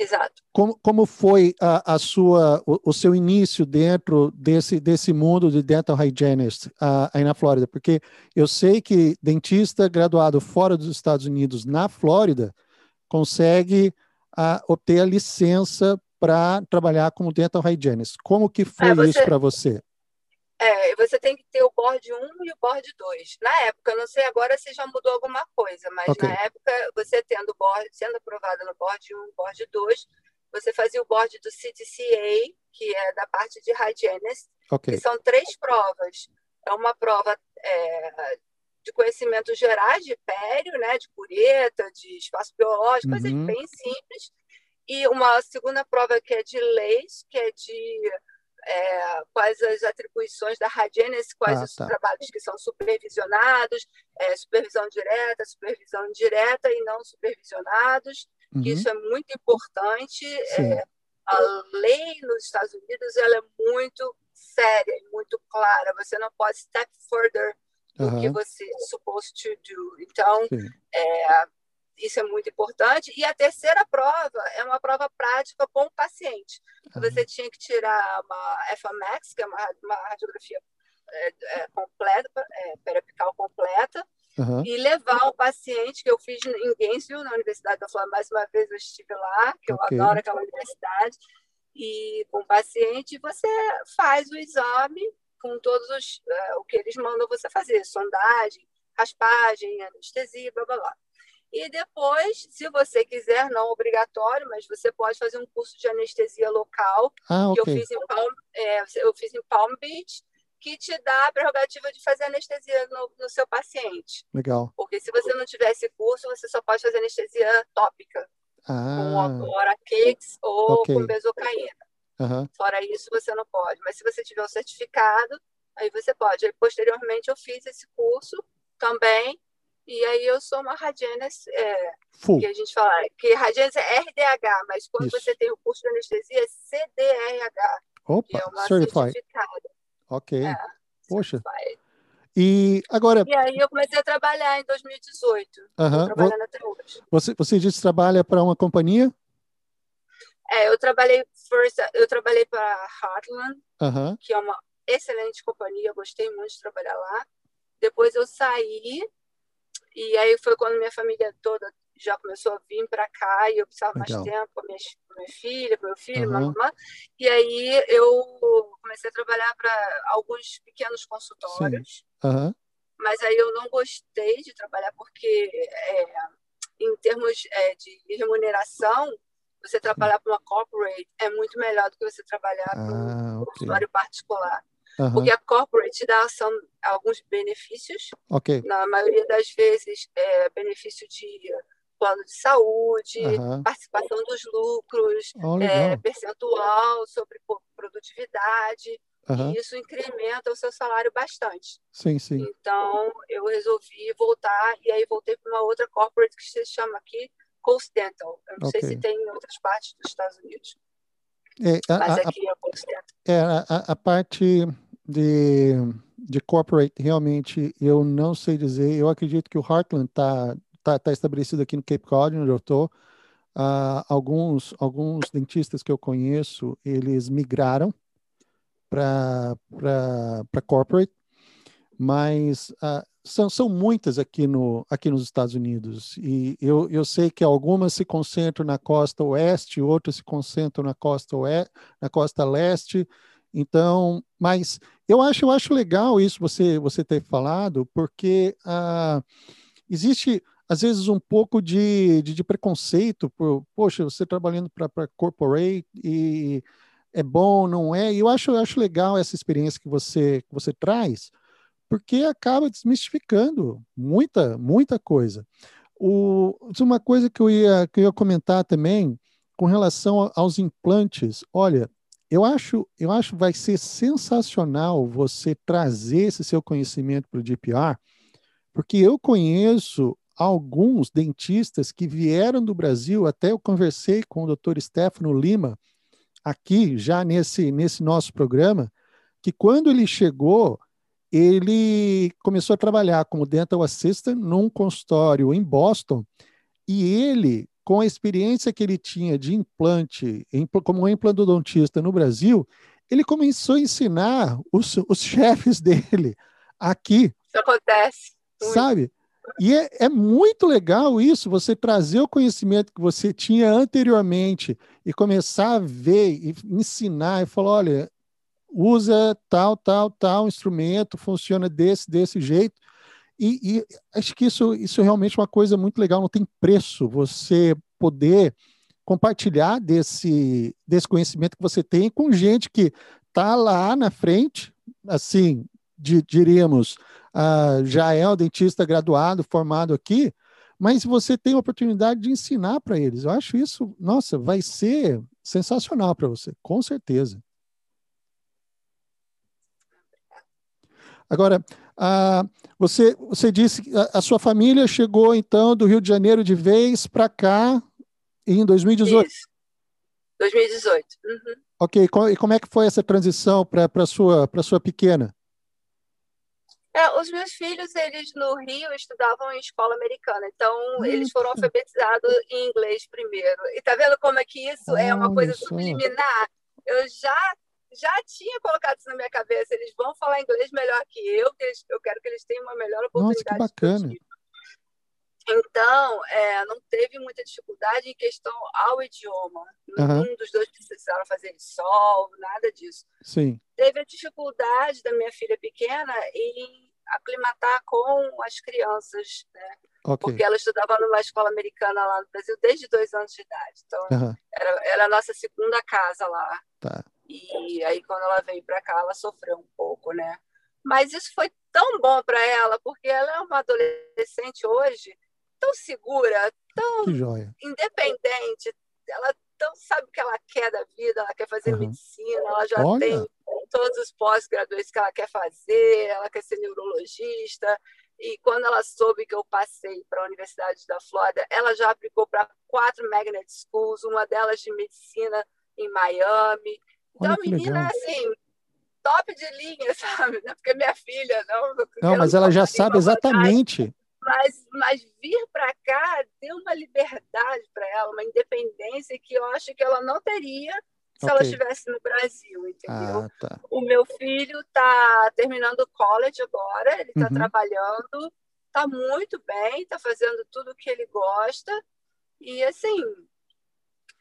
Exato. Como, como foi a, a sua, o, o, seu início dentro desse, desse mundo de dental hygienist uh, aí na Flórida? Porque eu sei que dentista graduado fora dos Estados Unidos, na Flórida, consegue uh, obter a licença para trabalhar como dental hygienist. Como que foi é, você... isso para você? É, você tem que ter o board 1 e o board 2. Na época, não sei agora se já mudou alguma coisa, mas okay. na época, você tendo board, sendo aprovada no board 1 e board 2, você fazia o board do CTCA, que é da parte de hygienist, okay. que são três provas. É uma prova é, de conhecimentos gerais de pério, né, de pureta, de espaço biológico, uhum. coisa bem simples. E uma segunda prova que é de leis, que é de é, quais as atribuições da Radienes, quais ah, os tá. trabalhos que são supervisionados, é, supervisão direta, supervisão indireta e não supervisionados, uhum. isso é muito importante. É, a lei nos Estados Unidos ela é muito séria e muito clara, você não pode step further do uhum. que você é supposed to do. Então, é, isso é muito importante. E a terceira prova é uma prova prática com o paciente. Uhum. Você tinha que tirar uma FMAX, que é uma, uma radiografia é, é, completa, é, periapical completa, uhum. e levar o paciente, que eu fiz em Gainesville, na Universidade da Flórida, mais uma vez eu estive lá, que okay. eu adoro aquela universidade, e com o paciente você faz o exame com todos os, uh, o que eles mandam você fazer, sondagem, raspagem, anestesia, blá, blá, blá. E depois, se você quiser, não obrigatório, mas você pode fazer um curso de anestesia local, ah, okay. que eu fiz, em Palm, é, eu fiz em Palm Beach, que te dá a prerrogativa de fazer anestesia no, no, seu paciente. Legal. Porque se você não tiver esse curso, você só pode fazer anestesia tópica, ah. com Orakex ou okay. com bezocaína. Uhum. Fora isso, você não pode. Mas se você tiver o certificado, aí você pode. Aí, posteriormente, eu fiz esse curso também e aí eu sou uma Radianes, é, que a gente fala, que Radianes é RDH, mas quando Isso. você tem o curso de anestesia é CDRH. Opa, que é uma certified. Ok. É, Poxa. Certified. E agora. E aí eu comecei a trabalhar em 2018. Uhum. trabalhando até hoje. Você, você disse que trabalha para uma companhia? É, eu trabalhei first, eu trabalhei para Heartland, uhum. que é uma excelente companhia, gostei muito de trabalhar lá. Depois eu saí e aí foi quando minha família toda já começou a vir para cá e eu precisava Legal. mais tempo com minha, com minha filha, meu filho, uhum. mamãe. E aí eu comecei a trabalhar para alguns pequenos consultórios. Uhum. Mas aí eu não gostei de trabalhar porque, é, em termos é, de remuneração, você trabalhar para uma corporate é muito melhor do que você trabalhar para um ah, okay. consultório particular. Uhum. Porque a corporate dá são alguns benefícios. Okay. Na maioria das vezes, é benefício de plano de saúde, uhum. participação dos lucros, oh, é, percentual sobre produtividade. Uhum. E isso incrementa o seu salário bastante. Sim, sim. Então, eu resolvi voltar, e aí voltei para uma outra corporate que se chama aqui Coast Dental. Eu não okay. sei se tem em outras partes dos Estados Unidos. É, a, Mas aqui a, é Coast Dental. É, a, a parte de, de corporate, realmente, eu não sei dizer. Eu acredito que o Heartland está tá, tá estabelecido aqui no Cape Cod, onde eu estou. Uh, alguns, alguns dentistas que eu conheço, eles migraram para corporate, mas uh, são, são muitas aqui, no, aqui nos Estados Unidos. E eu, eu sei que algumas se concentram na costa oeste, outras se concentram na costa, oeste, na costa leste. Então, mas eu acho, eu acho legal isso você, você ter falado, porque ah, existe às vezes um pouco de, de, de preconceito por, poxa, você trabalhando para corporate e é bom, não é? E eu acho, eu acho legal essa experiência que você, que você traz, porque acaba desmistificando muita, muita coisa. O, uma coisa que eu ia, que eu ia comentar também com relação aos implantes, olha, eu acho, eu acho vai ser sensacional você trazer esse seu conhecimento para o DPR, porque eu conheço alguns dentistas que vieram do Brasil, até eu conversei com o Dr. Stefano Lima aqui já nesse nesse nosso programa, que quando ele chegou, ele começou a trabalhar como dental assistant num consultório em Boston, e ele com a experiência que ele tinha de implante, como implantodontista no Brasil, ele começou a ensinar os, os chefes dele aqui. Isso acontece. Sabe? E é, é, muito legal isso, você trazer o conhecimento que você tinha anteriormente e começar a ver e ensinar e falar, olha, usa tal, tal, tal instrumento, funciona desse, desse jeito. E, e acho que isso, isso é realmente uma coisa muito legal, não tem preço você poder compartilhar desse, desse conhecimento que você tem com gente que está lá na frente, assim, de, diríamos, uh, já é um dentista graduado, formado aqui, mas você tem a oportunidade de ensinar para eles. Eu acho isso, nossa, vai ser sensacional para você, com certeza. Agora, uh, você, você disse que a, a, sua família chegou então do Rio de Janeiro de vez para cá em 2018. Isso. 2018. Uhum. Ok, e como é que foi essa transição para a sua, sua pequena? É, os meus filhos, eles no Rio estudavam em escola americana, então eles foram alfabetizados em inglês primeiro. E tá vendo como é que isso é uma coisa subliminar? Eu já já tinha colocado isso na minha cabeça. Eles vão falar inglês melhor que eu, que eles, eu quero que eles tenham uma melhor oportunidade. Nossa, que bacana. Então, é, não teve muita dificuldade em questão ao idioma. Uhum. Nenhum dos dois precisaram fazer sol, nada disso. Sim. Teve a dificuldade da minha filha pequena em aclimatar com as crianças, né? Okay. Porque ela estudava numa escola americana lá no Brasil desde dois anos de idade. Então, uhum. era, era a nossa segunda casa lá. Tá. E aí, quando ela veio para cá, ela sofreu um pouco, né? Mas isso foi tão bom para ela, porque ela é uma adolescente hoje tão segura, tão independente, ela tão sabe o que ela quer da vida, ela quer fazer uhum. medicina, ela já Olha. tem todos os pós-graduados que ela quer fazer, ela quer ser neurologista. E quando ela soube que eu passei para a Universidade da Flórida, ela já aplicou para quatro magnet schools, uma delas de medicina em Miami. Então, a menina, assim, top de linha, sabe? Não é porque minha filha, não. Não, mas ela já sabe exatamente. Mas, mas vir para cá deu uma liberdade para ela, uma independência que eu acho que ela não teria se okay. ela estivesse no Brasil, entendeu? Ah, tá. O meu filho está terminando o college agora, ele está uhum. trabalhando, está muito bem, está fazendo tudo o que ele gosta. E assim,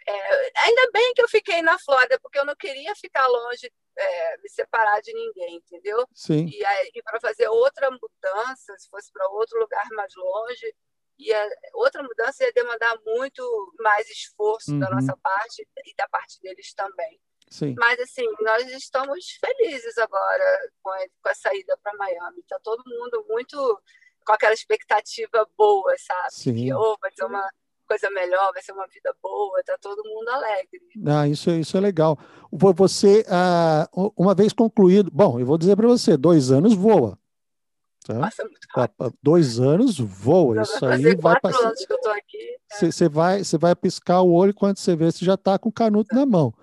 é, ainda bem que eu fiquei na Flórida, porque eu não queria ficar longe, é, me separar de ninguém, entendeu? Sim. E, e para fazer outra mudança, se fosse para outro lugar mais longe, ia, outra mudança ia demandar muito mais esforço uhum. da nossa parte e da parte deles também. Sim. Mas, assim, nós estamos felizes agora com a, com a saída para Miami. Está todo mundo muito com aquela expectativa boa, sabe? Sim. Que oh, vai ser uma coisa melhor, vai ser uma vida boa, tá todo mundo alegre. Ah, isso, isso é legal. Você, ah, uma vez concluído, bom, eu vou dizer para você, dois anos voa. Tá? Passa muito rápido. Dois anos voa, isso aí vai passar. Você é. vai, você vai piscar o olho quando você vê, você já está com o canuto na mão.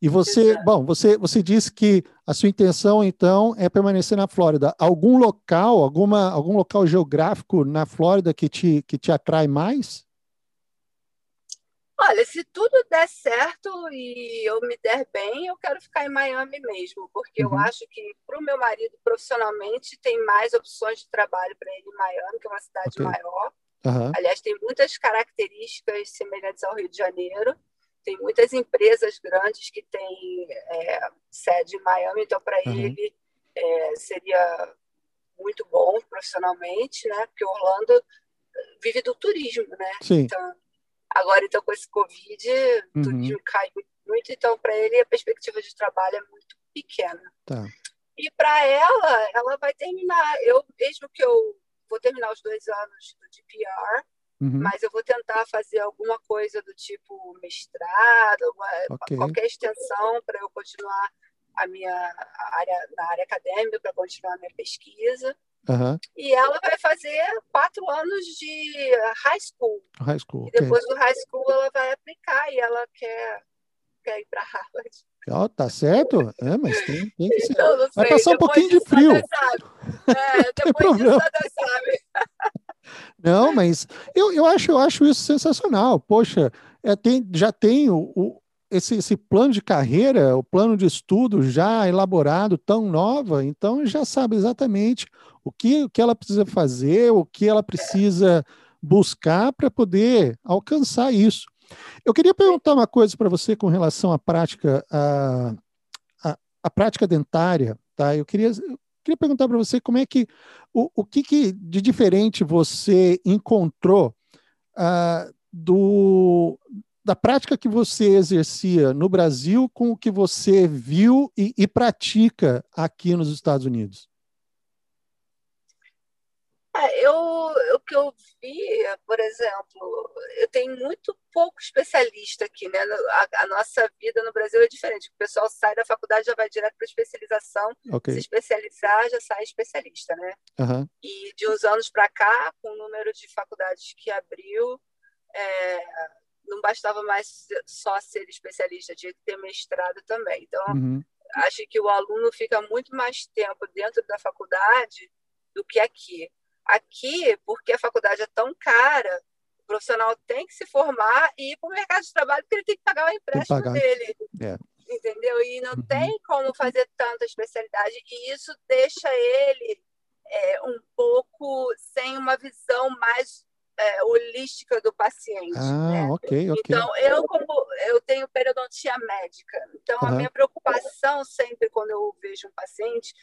E você, Exato. bom, você, você disse que a sua intenção, então, é permanecer na Flórida. Algum local, alguma, algum local geográfico na Flórida que te, que te atrai mais? Olha, se tudo der certo e eu me der bem, eu quero ficar em Miami mesmo, porque uhum. eu acho que para o meu marido, profissionalmente, tem mais opções de trabalho para ele em Miami, que é uma cidade okay. maior. Uhum. Aliás, tem muitas características semelhantes ao Rio de Janeiro. Tem muitas empresas grandes que têm é, sede em Miami, então para uhum. ele é, seria muito bom profissionalmente, né? Porque Orlando vive do turismo, né? Sim. Então, Agora, então, com esse Covid, uhum. turismo cai muito, então, para ele, a perspectiva de trabalho é muito pequena. Tá. E para ela, ela vai terminar. Eu, mesmo que eu vou terminar os dois anos do DPR, uhum. mas eu vou tentar fazer alguma coisa do tipo mestrado, okay. qualquer extensão para eu continuar a minha área na área acadêmica, para continuar a minha pesquisa. Uhum. E ela vai fazer quatro anos de high school. High school. E depois okay. do high school ela vai aplicar e ela quer, quer ir para Harvard. Oh, tá certo? É, mas tem, tem que ser. Então, vai passar um pouquinho de frio. É, depois disso, sabe. Não, mas eu, eu, acho, eu acho isso sensacional. Poxa, é, tem, já tem o, o esse, esse plano de carreira, o plano de estudo já elaborado, tão nova, então já sabe exatamente o que, o que ela precisa fazer, o que ela precisa buscar para poder alcançar isso. Eu queria perguntar uma coisa para você com relação à prática, à, à, à, prática dentária, tá? Eu queria, eu queria perguntar para você como é que o, o que, que de diferente você encontrou uh, do da prática que você exercia no Brasil com o que você viu e, e pratica aqui nos Estados Unidos? É, eu, o que eu vi, por exemplo, eu tenho muito pouco especialista aqui, né? A, a, nossa vida no Brasil é diferente. O pessoal sai da faculdade já vai direto para especialização, okay. se especializar já sai especialista, né? Uhum. E de uns anos para cá, com o número de faculdades que abriu, é, não bastava mais só ser especialista, tinha que ter mestrado também. Então, uhum. acho que o aluno fica muito mais tempo dentro da faculdade do que aqui. Aqui, porque a faculdade é tão cara, o profissional tem que se formar e ir para o mercado de trabalho porque ele tem que pagar o empréstimo pagar. dele. É. Entendeu? E não uhum. tem como fazer tanta especialidade, e isso deixa ele é, um pouco sem uma visão mais é, holística do paciente. Ah, né? ok, ok. Então, eu, como eu tenho periodontia médica, então uhum. a minha preocupação sempre quando eu vejo um paciente,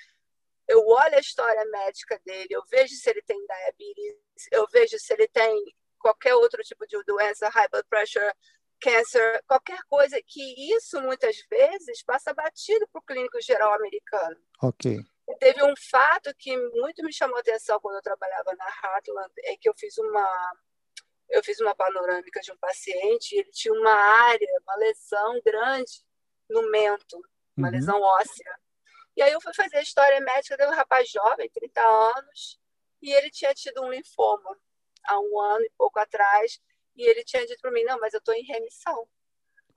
eu olho a história médica dele, eu vejo se ele tem diabetes, eu vejo se ele tem qualquer outro tipo de doença, high blood pressure, câncer, qualquer coisa, que isso muitas vezes passa batido para o clínico geral americano. Ok. Teve um fato que muito me chamou a atenção quando eu trabalhava na Heartland, é que eu fiz uma eu fiz uma panorâmica de um paciente, ele tinha uma área, uma lesão grande no mento, uma uhum. lesão óssea. E aí eu fui fazer a história médica de um rapaz jovem, 30 anos, e ele tinha tido um linfoma há um ano e pouco atrás, e ele tinha dito para mim, não, mas eu estou em remissão.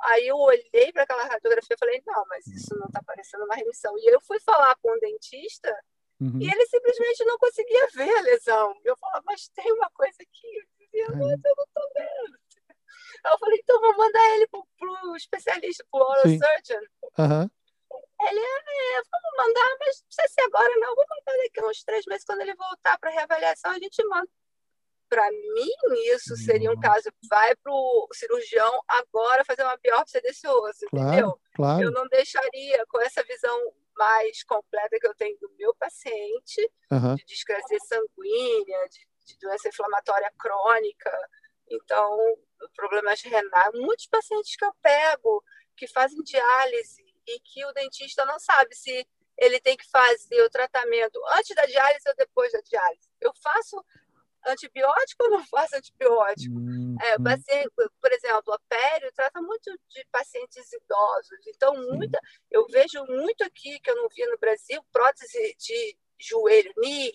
Aí eu olhei para aquela radiografia e falei, não, mas isso não está parecendo uma remissão. E eu fui falar com o dentista uhum. e ele simplesmente não conseguia ver a lesão. Eu falava, mas tem uma coisa aqui. Eu dizia, mas eu não estou vendo. Aí eu falei, então vou mandar ele para o especialista, para o oral Sim. surgeon. Uhum. Ele, é, vamos mandar, mas não sei se agora não, vou mandar daqui uns três meses, quando ele voltar para reavaliação, a gente manda para mim, isso seria um caso. Vai para o cirurgião agora fazer uma biópsia desse osso, claro, entendeu? Claro. Eu não deixaria com essa visão mais completa que eu tenho do meu paciente, uhum. de discrasia sanguínea, de, de, doença inflamatória crônica, então, problemas renais. Muitos pacientes que eu pego que fazem diálise e que o dentista não sabe se ele tem que fazer o tratamento antes da diálise ou depois da diálise. Eu faço antibiótico ou não faço antibiótico? Uhum. É, paciente, por exemplo, a Pério trata muito de pacientes idosos. Então, muita, eu vejo muito aqui que eu não via no Brasil, prótese de joelho, knee,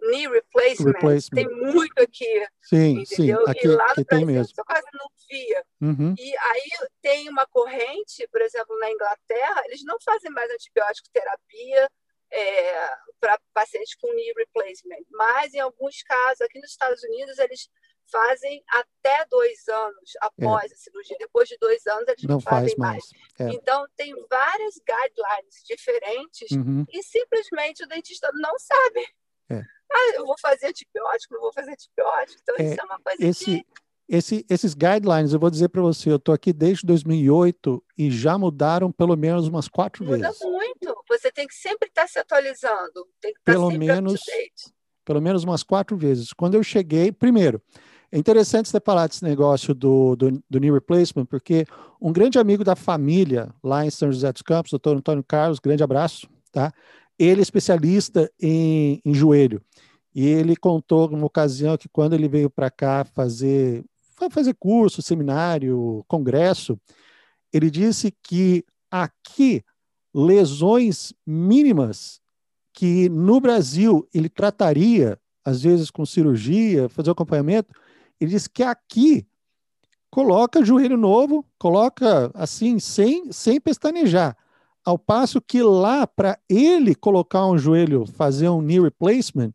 knee replacement. replacement. Tem muito aqui. Sim, entendeu? sim. Aqui, e lá no Brasil, tem mesmo. eu quase não via. Uhum. E aí tem uma corrente, por exemplo, na Inglaterra, eles não fazem mais antibiótico terapia, é, para pacientes com knee replacement. Mas, em alguns casos, aqui nos Estados Unidos, eles fazem até dois anos após é. a cirurgia. Depois de dois anos, eles não, não fazem faz mais. mais. É. Então, tem várias guidelines diferentes uhum. e simplesmente o dentista não sabe. É. Ah, eu vou fazer antibiótico, não vou fazer antibiótico. Então, é, isso é uma coisa esse, que esse, esses guidelines, eu vou dizer para você, eu estou aqui desde 2008 e já mudaram pelo menos umas quatro Muda vezes. Muda muito. Você tem que sempre estar tá se atualizando. Tem que estar tá pelo sempre menos, Pelo menos umas quatro vezes. Quando eu cheguei, primeiro, é interessante você falar desse negócio do, do, do knee replacement, porque um grande amigo da família lá em São José dos Campos, doutor Antônio Carlos, grande abraço, tá? Ele é especialista em, em joelho. E ele contou numa ocasião que quando ele veio para cá fazer foi fazer curso, seminário, congresso, ele disse que aqui lesões mínimas que no Brasil ele trataria, às vezes com cirurgia, fazer acompanhamento, ele disse que aqui coloca joelho novo, coloca assim, sem, sem pestanejar. Ao passo que lá, para ele colocar um joelho, fazer um knee replacement,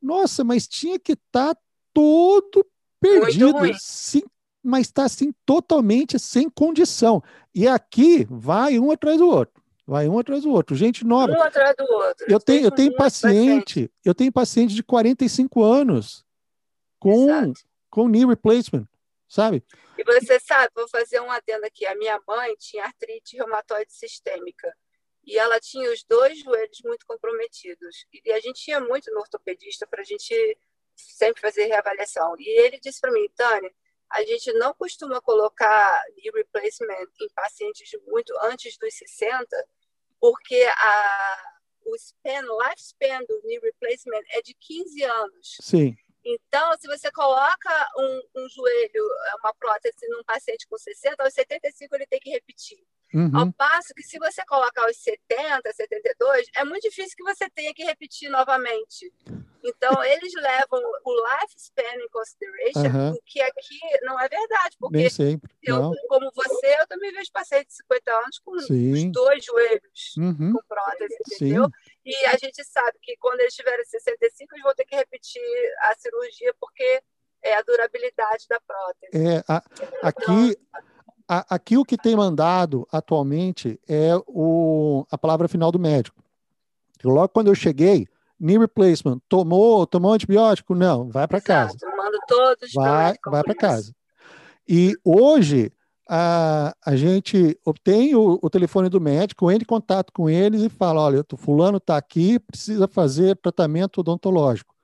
nossa, mas tinha que estar tá todo perdido. Sim, mas está assim totalmente sem condição. E aqui vai um atrás do outro. Vai um atrás do outro. Gente nova. Um atrás do outro. Eu tenho, eu tenho paciente, eu tenho paciente de 45 anos com, com knee replacement, sabe? E você sabe, vou fazer um adendo aqui. A minha mãe tinha artrite reumatoide sistêmica e ela tinha os dois joelhos muito comprometidos. E a gente ia muito no ortopedista para a gente sempre fazer reavaliação. E ele disse para mim, Tânia, a gente não costuma colocar knee replacement em pacientes muito antes dos 60, porque a, o span, lifespan do knee replacement é de 15 anos. Sim. Então, se você coloca um, um joelho, uma prótese num paciente com 60, aos 75 ele tem que repetir. Uhum. Ao passo que se você colocar aos 70, 72, é muito difícil que você tenha que repetir novamente. Então, eles levam o lifespan in consideration, uhum. o que aqui não é verdade. Porque Nem sempre. Eu, como você, eu também vejo pacientes de 50 anos com Sim. os dois joelhos uhum. com prótese, entendeu? Sim. E a gente sabe que quando eles tiverem 65, eles vão ter que repetir a cirurgia porque é a durabilidade da prótese. É, a, aqui, então, a, aqui o que tem mandado atualmente é o, a palavra final do médico. Logo quando eu cheguei, knee replacement, tomou, tomou antibiótico? Não, vai para casa. Tomando todos. Vai, vai para casa. E hoje a, a gente obtém o, o, telefone do médico, entra em contato com eles e fala, olha, o fulano está aqui, precisa fazer tratamento odontológico.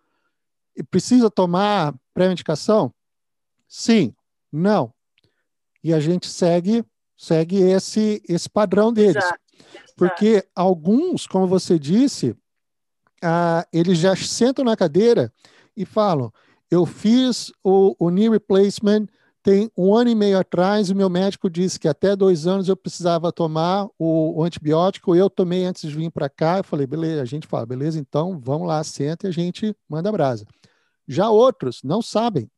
E precisa tomar pré-medicação? Sim. Não e a gente segue segue esse esse padrão deles. Exato, Porque alguns, como você disse, ah, eles já sentam na cadeira e falam: eu fiz o, o knee replacement tem um ano e meio atrás, o meu médico disse que até dois anos eu precisava tomar o, o antibiótico. Eu tomei antes de vir para cá. Eu falei, beleza. A gente fala, beleza, então vamos lá, senta e a gente manda brasa. Já outros não sabem.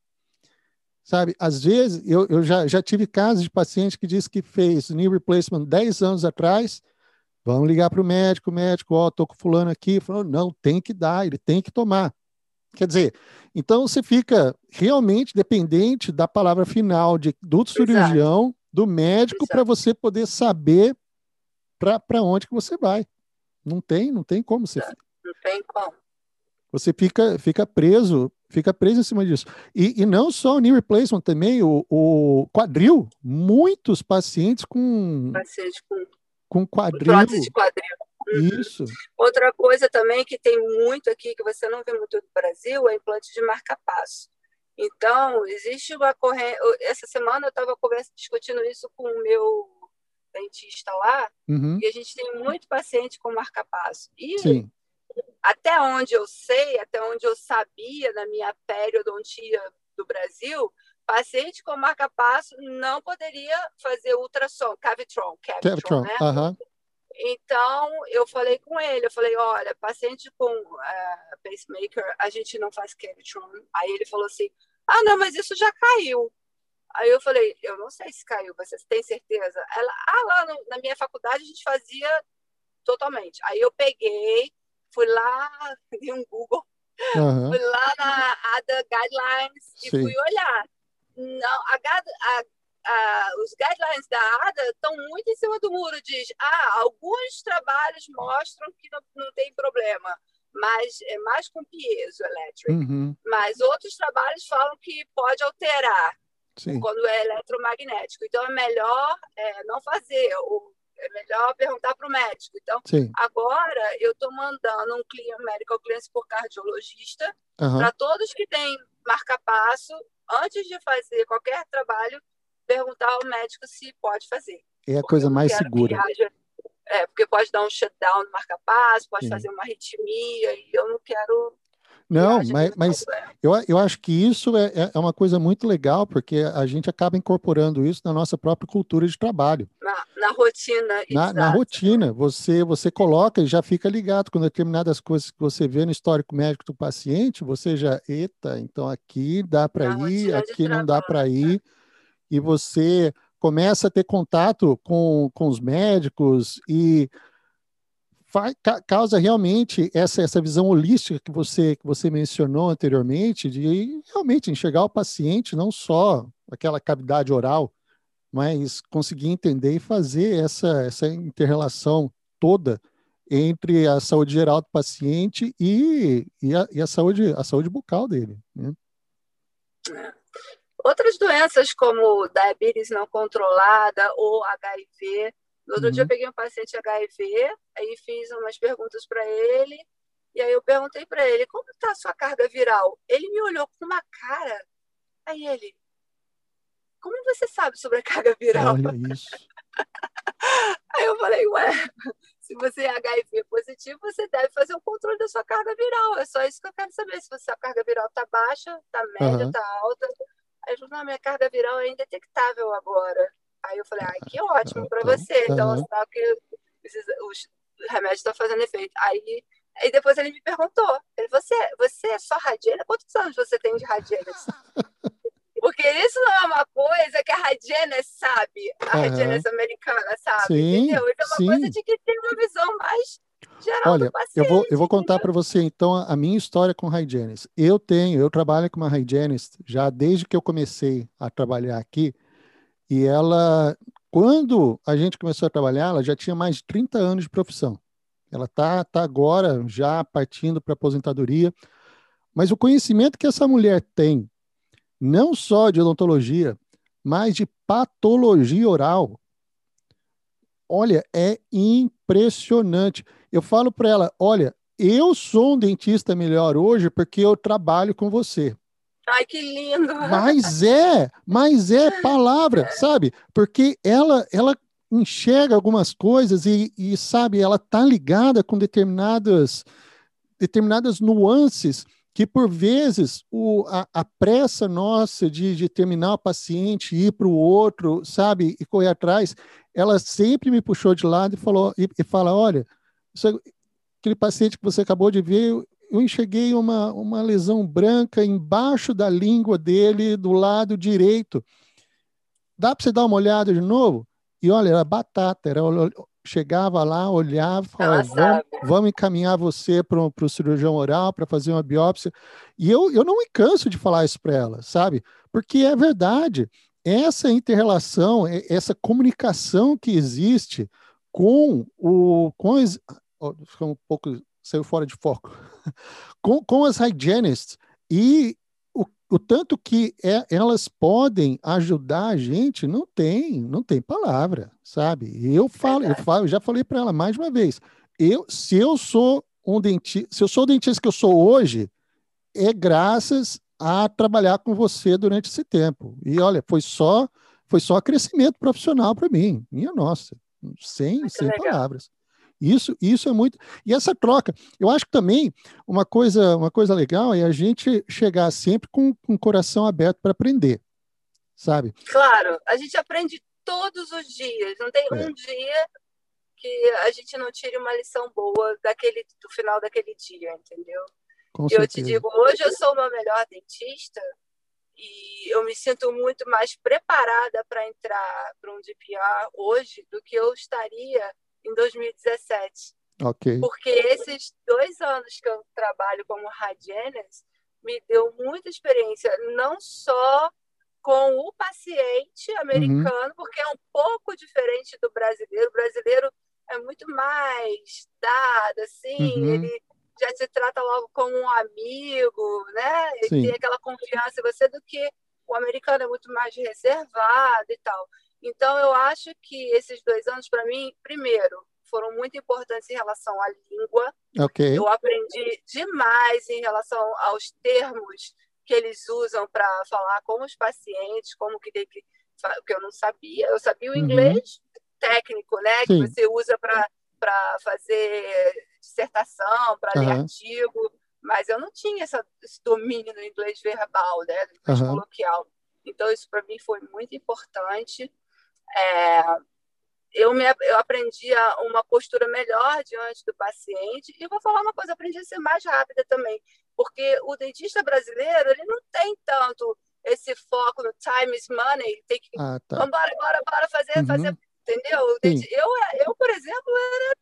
Sabe, às vezes, eu, eu já, já tive casos de paciente que disse que fez knee replacement 10 anos atrás, vamos ligar para o médico, o médico, ó, oh, estou com fulano aqui, falou, não, tem que dar, ele tem que tomar. Quer dizer, então você fica realmente dependente da palavra final de, do cirurgião, Exato. do médico, para você poder saber para onde que você vai. Não tem, não tem como você. Não tem como. Você fica, fica preso fica preso em cima disso. E, e não só o knee replacement, também o, o quadril. Muitos pacientes com. Paciente com, com quadril. de quadril. Isso. Outra coisa também que tem muito aqui, que você não vê muito no Brasil, é implante de marca-passo. Então, existe uma corrente. Essa semana eu estava discutindo isso com o meu dentista lá, uhum. e a gente tem muito paciente com marca-passo. E Sim até onde eu sei, até onde eu sabia na minha periodontia do Brasil, paciente com marca-passo não poderia fazer ultrassom, cavitron, cavitron, né? Uh -huh. Então, eu falei com ele, eu falei, olha, paciente com uh, pacemaker, a gente não faz cavitron. Aí ele falou assim, ah, não, mas isso já caiu. Aí eu falei, eu não sei se caiu, você tem certeza? Ela, ah, lá no, na minha faculdade a gente fazia totalmente. Aí eu peguei, fui lá, dei um Google, uhum. fui lá na ADA Guidelines Sim. e fui olhar. Não, a, a, a, os guidelines da ADA estão muito em cima do muro. Diz, ah, alguns trabalhos mostram que não, não tem problema, mas é mais com piezo elétrico. Uhum. Mas outros trabalhos falam que pode alterar Sim. quando é eletromagnético. Então é melhor é, não fazer. É melhor perguntar para o médico. Então, Sim. agora eu estou mandando um client, medical clearance por cardiologista uhum. para todos que têm marca-passo, antes de fazer qualquer trabalho, perguntar ao médico se pode fazer. É a coisa mais segura. Haja, é, porque pode dar um shutdown no marca-passo, pode fazer uma arritmia, e eu não quero não, mas, mas eu, eu acho que isso é, é, é uma coisa muito legal, porque a gente acaba incorporando isso na nossa própria cultura de trabalho. Na, na rotina. Na, na, rotina. Você, você coloca e já fica ligado com determinadas coisas que você vê no histórico médico do paciente, você já, eita, então aqui dá para ir, aqui não dá para ir. E você começa a ter contato com, com os médicos e faz, causa realmente essa, essa visão holística que você, que você mencionou anteriormente, de realmente enxergar o paciente não só aquela cavidade oral, mas conseguir entender e fazer essa, essa interrelação toda entre a saúde geral do paciente e, e, a, e a, saúde, a saúde bucal dele. Né? Outras doenças como diabetes não controlada ou HIV. No outro uhum. dia eu peguei um paciente HIV, aí fiz umas perguntas para ele, e aí eu perguntei para ele, como está a sua carga viral? Ele me olhou com uma cara, aí ele, como você sabe sobre a carga viral? Olha isso. aí eu falei, ué, se você é HIV positivo, você deve fazer o um controle da sua carga viral. É só isso que eu quero saber. Se a sua carga viral está baixa, está média, está uhum. alta. Aí ele falou, não, minha carga viral é indetectável agora. Aí eu falei, ai, que ótimo para então, você. Então, uhum. sinal que os remédios estão fazendo efeito. Aí, aí depois ele me perguntou, ele, você, você é só radiana? Quantos anos você tem de radiana? Porque isso não é uma coisa que a Radienes sabe, a uhum. Americana sabe, sim, entendeu? Isso é uma sim. coisa de que tem uma visão mais geral Olha, eu vou, eu vou contar para você então a, minha história com Radienes. Eu tenho, eu trabalho com uma Radienes já desde que eu comecei a trabalhar aqui, e ela, quando a gente começou a trabalhar, ela já tinha mais de 30 anos de profissão. Ela está tá agora já partindo para aposentadoria, mas o conhecimento que essa mulher tem não só de odontologia, mas de patologia oral. Olha, é impressionante. Eu falo para ela: olha, eu sou um dentista melhor hoje porque eu trabalho com você. Ai, que lindo! Mas é, mas é palavra, sabe? Porque ela, ela enxerga algumas coisas e, e sabe, ela tá ligada com determinadas, determinadas nuances que por vezes o, a, a pressa nossa de, de, terminar o paciente, ir para o outro, sabe, e correr atrás, ela sempre me puxou de lado e falou e, e fala, olha, isso, é, aquele paciente que você acabou de ver, eu, enxerguei uma, uma lesão branca embaixo da língua dele, do lado direito. Dá para você dar uma olhada de novo? E olha, era batata, era chegava lá, olhava, falava, vamos, vamos, encaminhar você para o cirurgião oral para fazer uma biópsia. E eu, eu não me canso de falar isso para ela, sabe? Porque é verdade. Essa interrelação, essa comunicação que existe com o. Com as, um pouco, saiu fora de foco. com, com as hygienists e o tanto que é, elas podem ajudar a gente, não tem, não tem palavra, sabe? Eu falo, eu falo, eu já falei para ela mais uma vez. Eu, se eu sou um dentista, se eu sou o dentista que eu sou hoje, é graças a trabalhar com você durante esse tempo. E olha, foi só, foi só crescimento profissional para mim, minha nossa, sem, sem palavras. Isso, isso é muito. E essa troca, eu acho que também uma coisa, uma coisa legal é a gente chegar sempre com, com o coração aberto para aprender, sabe? Claro, a gente aprende todos os dias. Não tem é. um dia que a gente não tire uma lição boa daquele do final daquele dia, entendeu? Com eu te digo, hoje eu sou uma melhor dentista e eu me sinto muito mais preparada para entrar para um DPR hoje do que eu estaria em 2017. Ok. Porque esses dois anos que eu trabalho como Radienes me deu muita experiência, não só com o paciente americano, uhum. porque é um pouco diferente do brasileiro. O brasileiro é muito mais dado, assim, uhum. ele já se trata logo como um amigo, né? Ele Sim. tem aquela confiança em você do que o americano é muito mais reservado e tal. Então, eu acho que esses dois anos, para mim, primeiro, foram muito importantes em relação à língua. Okay. Eu aprendi demais em relação aos termos que eles usam para falar com os pacientes, como que, que, que eu não sabia. Eu sabia o uhum. inglês técnico, né, Sim. que você usa para fazer dissertação, para uhum. ler artigo, mas eu não tinha essa, esse domínio do inglês verbal, né, do inglês uhum. coloquial. Então, isso para mim foi muito importante. É, eu, me, eu aprendi uma postura melhor diante do paciente e vou falar uma coisa, aprendi a ser mais rápida também, porque o dentista brasileiro ele não tem tanto esse foco no time is money, tem que ah, tá. vamos bora, bora, bora fazer, uhum. fazer, entendeu? Eu, eu, por exemplo, era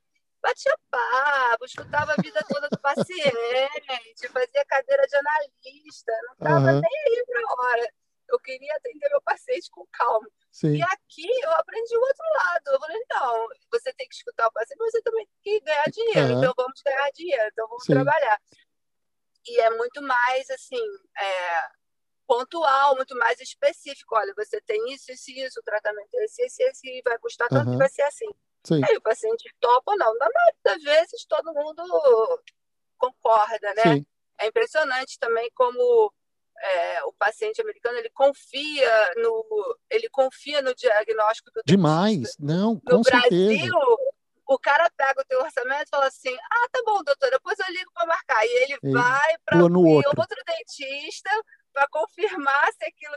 batia papo, escutava a vida toda do paciente, fazia cadeira de analista, não estava uhum. nem aí para hora. Eu queria atender meu paciente com calma. Sim. E aqui eu aprendi o outro lado. Eu falei, não, você tem que escutar o paciente, mas você também tem que ganhar dinheiro. Uhum. Então vamos ganhar dinheiro, então vamos Sim. trabalhar. E é muito mais assim, é, pontual, muito mais específico. Olha, você tem isso, isso, isso, o tratamento é esse, esse, esse, vai custar tanto, uhum. vai ser assim. Sim. Aí o paciente topa ou não. Na maioria das vezes todo mundo concorda, né? Sim. É impressionante também como é, o paciente americano ele confia no ele confia no diagnóstico do demais dentista. não com no certeza. Brasil o cara pega o teu orçamento e fala assim ah tá bom doutor depois eu ligo para marcar e ele, ele vai para outro. outro dentista para confirmar se aquilo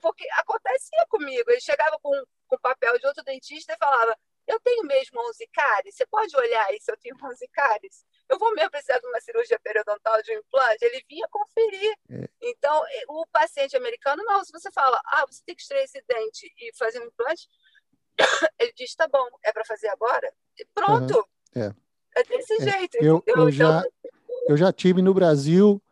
porque acontecia comigo ele chegava com com papel de outro dentista e falava eu tenho mesmo 11 cáries você pode olhar aí se eu tenho 11 cáries eu vou mesmo precisar de uma cirurgia periodontal de um implante, ele vinha conferir. É. Então, o paciente americano, não, se você fala, ah, você tem que extrair esse dente e fazer um implante, ele diz, tá bom, é para fazer agora? E pronto. Uhum. É. é. desse é. jeito. Eu, eu, já, então... eu já tive no Brasil,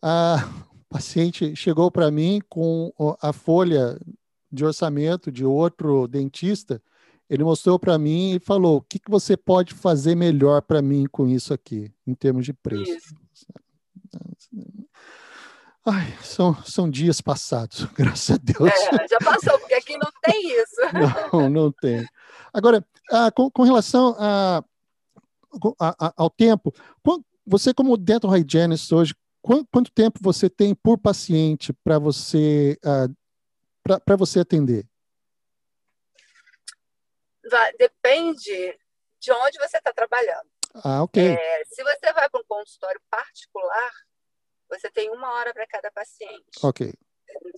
a paciente chegou para mim com a folha de orçamento de outro dentista, ele mostrou para mim e falou: o que, que você pode fazer melhor para mim com isso aqui, em termos de preço. Ai, são, são dias passados, graças a Deus. É, já passou, porque aqui não tem isso. Não, não tem. Agora, ah, com, com, relação a, a, a, ao tempo, você como dental hygienist hoje, quanto, quanto tempo você tem por paciente para você, uh, para você atender? Vai, depende de onde você está trabalhando. Ah, ok. É, se você vai para um consultório particular, você tem uma hora para cada paciente. Ok.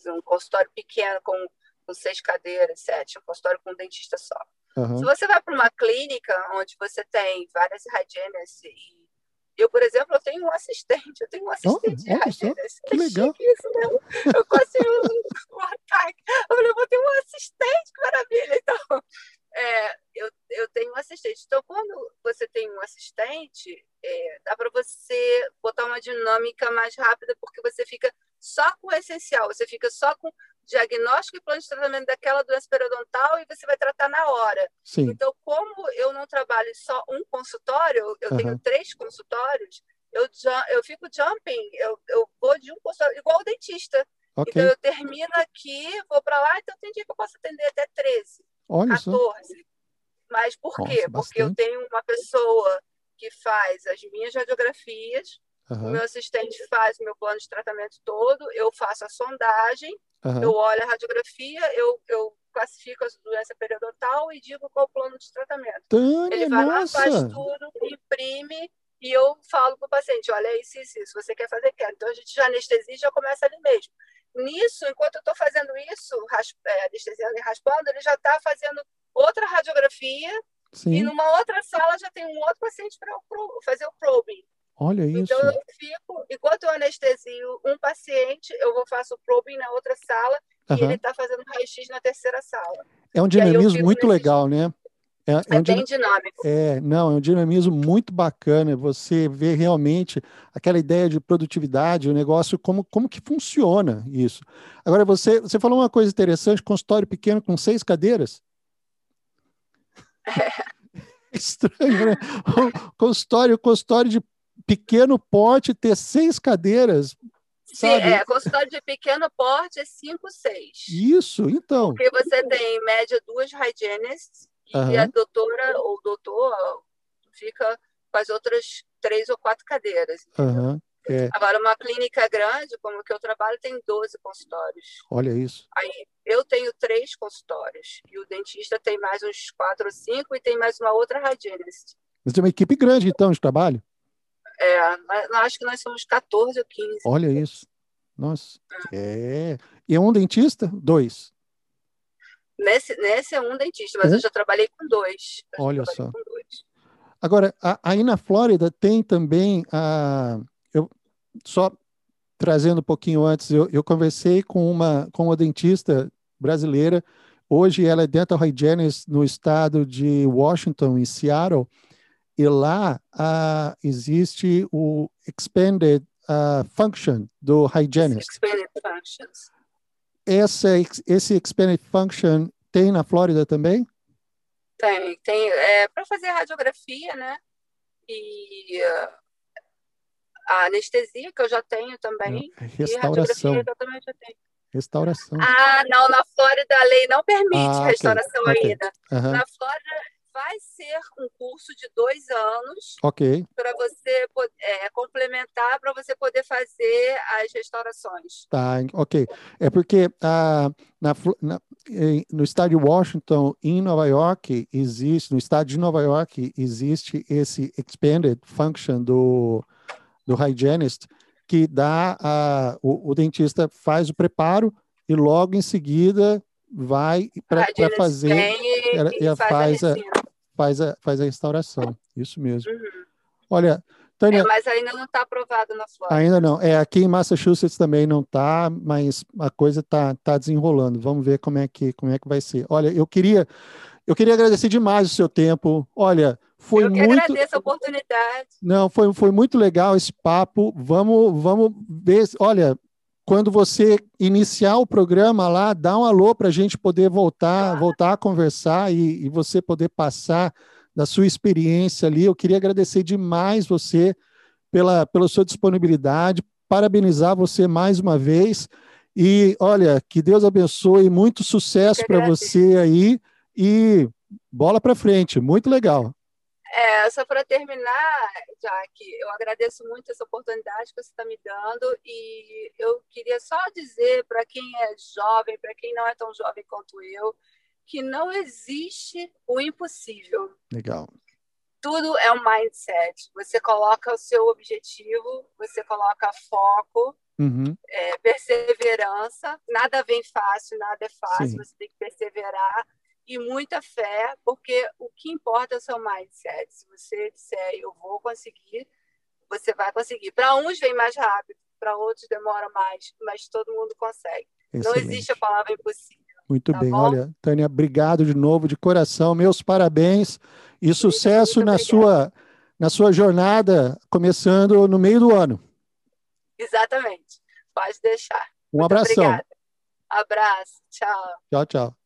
Um consultório pequeno com, com seis cadeiras, sete, um consultório com um dentista só. Uhum. Se você vai para uma clínica onde você tem várias higienas e eu, por exemplo, eu tenho um assistente, eu tenho um assistente oh, de hygienist. Que legal. Isso, né? Eu quase um, um ataque. Eu falei, eu vou ter um assistente, que maravilha. Então, é, eu, eu tenho um assistente. Então, quando você tem um assistente, é, dá para você botar uma dinâmica mais rápida, porque você fica só com o essencial, você fica só com diagnóstico e plano de tratamento daquela doença periodontal e você vai tratar na hora. Sim. Então, como eu não trabalho só um consultório, eu uhum. tenho três consultórios, eu, eu fico jumping, eu, eu vou de um consultório, igual o dentista. Okay. Então, eu termino aqui, vou para lá, então tem dia que eu posso atender até 13. Olha 14. Só. Mas por Nossa, quê? Bastante. Porque eu tenho uma pessoa que faz as minhas radiografias, uhum. o meu assistente faz o meu plano de tratamento todo, eu faço a sondagem, uhum. eu olho a radiografia, eu, eu classifico a doença periodontal e digo qual o plano de tratamento. Tânia, Ele vai nossa. lá, faz tudo, imprime e eu falo para o paciente, olha, isso, isso, isso, você quer fazer, quer. Então a gente já anestesia e já começa ali mesmo. Nisso, enquanto eu estou fazendo isso, é, anestesiando e raspando, ele já está fazendo outra radiografia Sim. e numa outra sala já tem um outro paciente para fazer o probing. Olha isso. Então eu fico, enquanto eu anestesio um paciente, eu vou faço o probing na outra sala uhum. e ele está fazendo raio-x na terceira sala. É um dinamismo muito legal, né? É, é, é um bem dinâmico. É, não, é um dinamismo muito bacana. Você vê realmente aquela ideia de produtividade, o negócio, como, como que funciona isso. Agora, você, você falou uma coisa interessante: consultório pequeno com seis cadeiras. É. Estranho, né? consultório, consultório de pequeno porte ter seis cadeiras. Sim, é, consultório de pequeno porte é cinco, seis. Isso, então. Porque você tem, em média, duas hygienists uhum. e a doutora ou doutor fica com as outras três ou quatro cadeiras. Uhum. É. Agora, uma clínica grande, como que eu trabalho, tem 12 consultórios. Olha isso. Aí, eu tenho três consultórios e o dentista tem mais uns quatro ou cinco e tem mais uma outra hygienist. Mas tem uma equipe grande, então, de trabalho? É, acho que nós somos 14 ou 15. Olha isso. Nossa. É. é. E é um dentista? Dois. Nesse, nesse é um dentista, mas eu já trabalhei com dois. Eu Olha só. Dois. Agora, a, aí na Flórida tem também a. Eu, só trazendo um pouquinho antes, eu, eu conversei com uma, com uma dentista brasileira. Hoje ela é dental hygienist no estado de Washington, em Seattle, e lá uh, existe o expanded uh, function do hygienist. Expanded functions. Essa, esse expanded function tem na Flórida também? Tem, tem. É, para fazer radiografia, né? E uh, a anestesia, que eu já tenho também. Restauração. E também já tenho. Restauração. Ah, não, na Flórida a lei não permite ah, restauração okay. ainda. Uhum. Na Flórida vai ser um curso de dois anos ok para você é, complementar para você poder fazer as restaurações. Tá, ok. É porque ah, na, na, no estado de Washington, em Nova York, existe, no estado de Nova York, existe esse expanded function do, do hygienist, que dá a, o, o dentista faz o preparo e logo em seguida vai para fazer e, e faz, a, faz, a, faz a restauração. Isso mesmo. Uhum. Olha, Tânia. É, mas ainda não está aprovado na Flórida. Ainda não. É, aqui em Massachusetts também não está, mas a coisa está tá desenrolando. Vamos ver como é que como é que vai ser. Olha, eu queria eu queria agradecer demais o seu tempo. Olha, foi eu que muito. agradeço a oportunidade. Não, foi, foi muito legal esse papo. Vamos vamos ver. Olha, quando você iniciar o programa lá, dá um alô para a gente poder voltar, voltar a conversar e, e, você poder passar da sua experiência ali. Eu queria agradecer demais você pela, pela sua disponibilidade, parabenizar você mais uma vez. E olha, que Deus abençoe, muito sucesso para você aí e bola para frente, muito legal. É, só para terminar, Jack, eu agradeço muito essa oportunidade que você está me dando e eu queria só dizer para quem é jovem, para quem não é tão jovem quanto eu, que não existe o impossível. Legal. Tudo é um mindset. Você coloca o seu objetivo, você coloca foco, uhum. é, perseverança. Nada vem fácil, nada é fácil. Sim. Você tem que perseverar e muita fé, porque o que importa é o seu mindset. Se você disser eu vou conseguir, você vai conseguir. Para uns vem mais rápido, para outros demora mais, mas todo mundo consegue. Excelente. Não existe a palavra impossível. Muito tá bem, bom? olha, Tânia, obrigado de novo, de coração, meus parabéns e muito, sucesso muito na sua na sua jornada, começando no meio do ano. Exatamente, pode deixar. Um muito abração. Obrigada. Abraço, tchau. Tchau, tchau.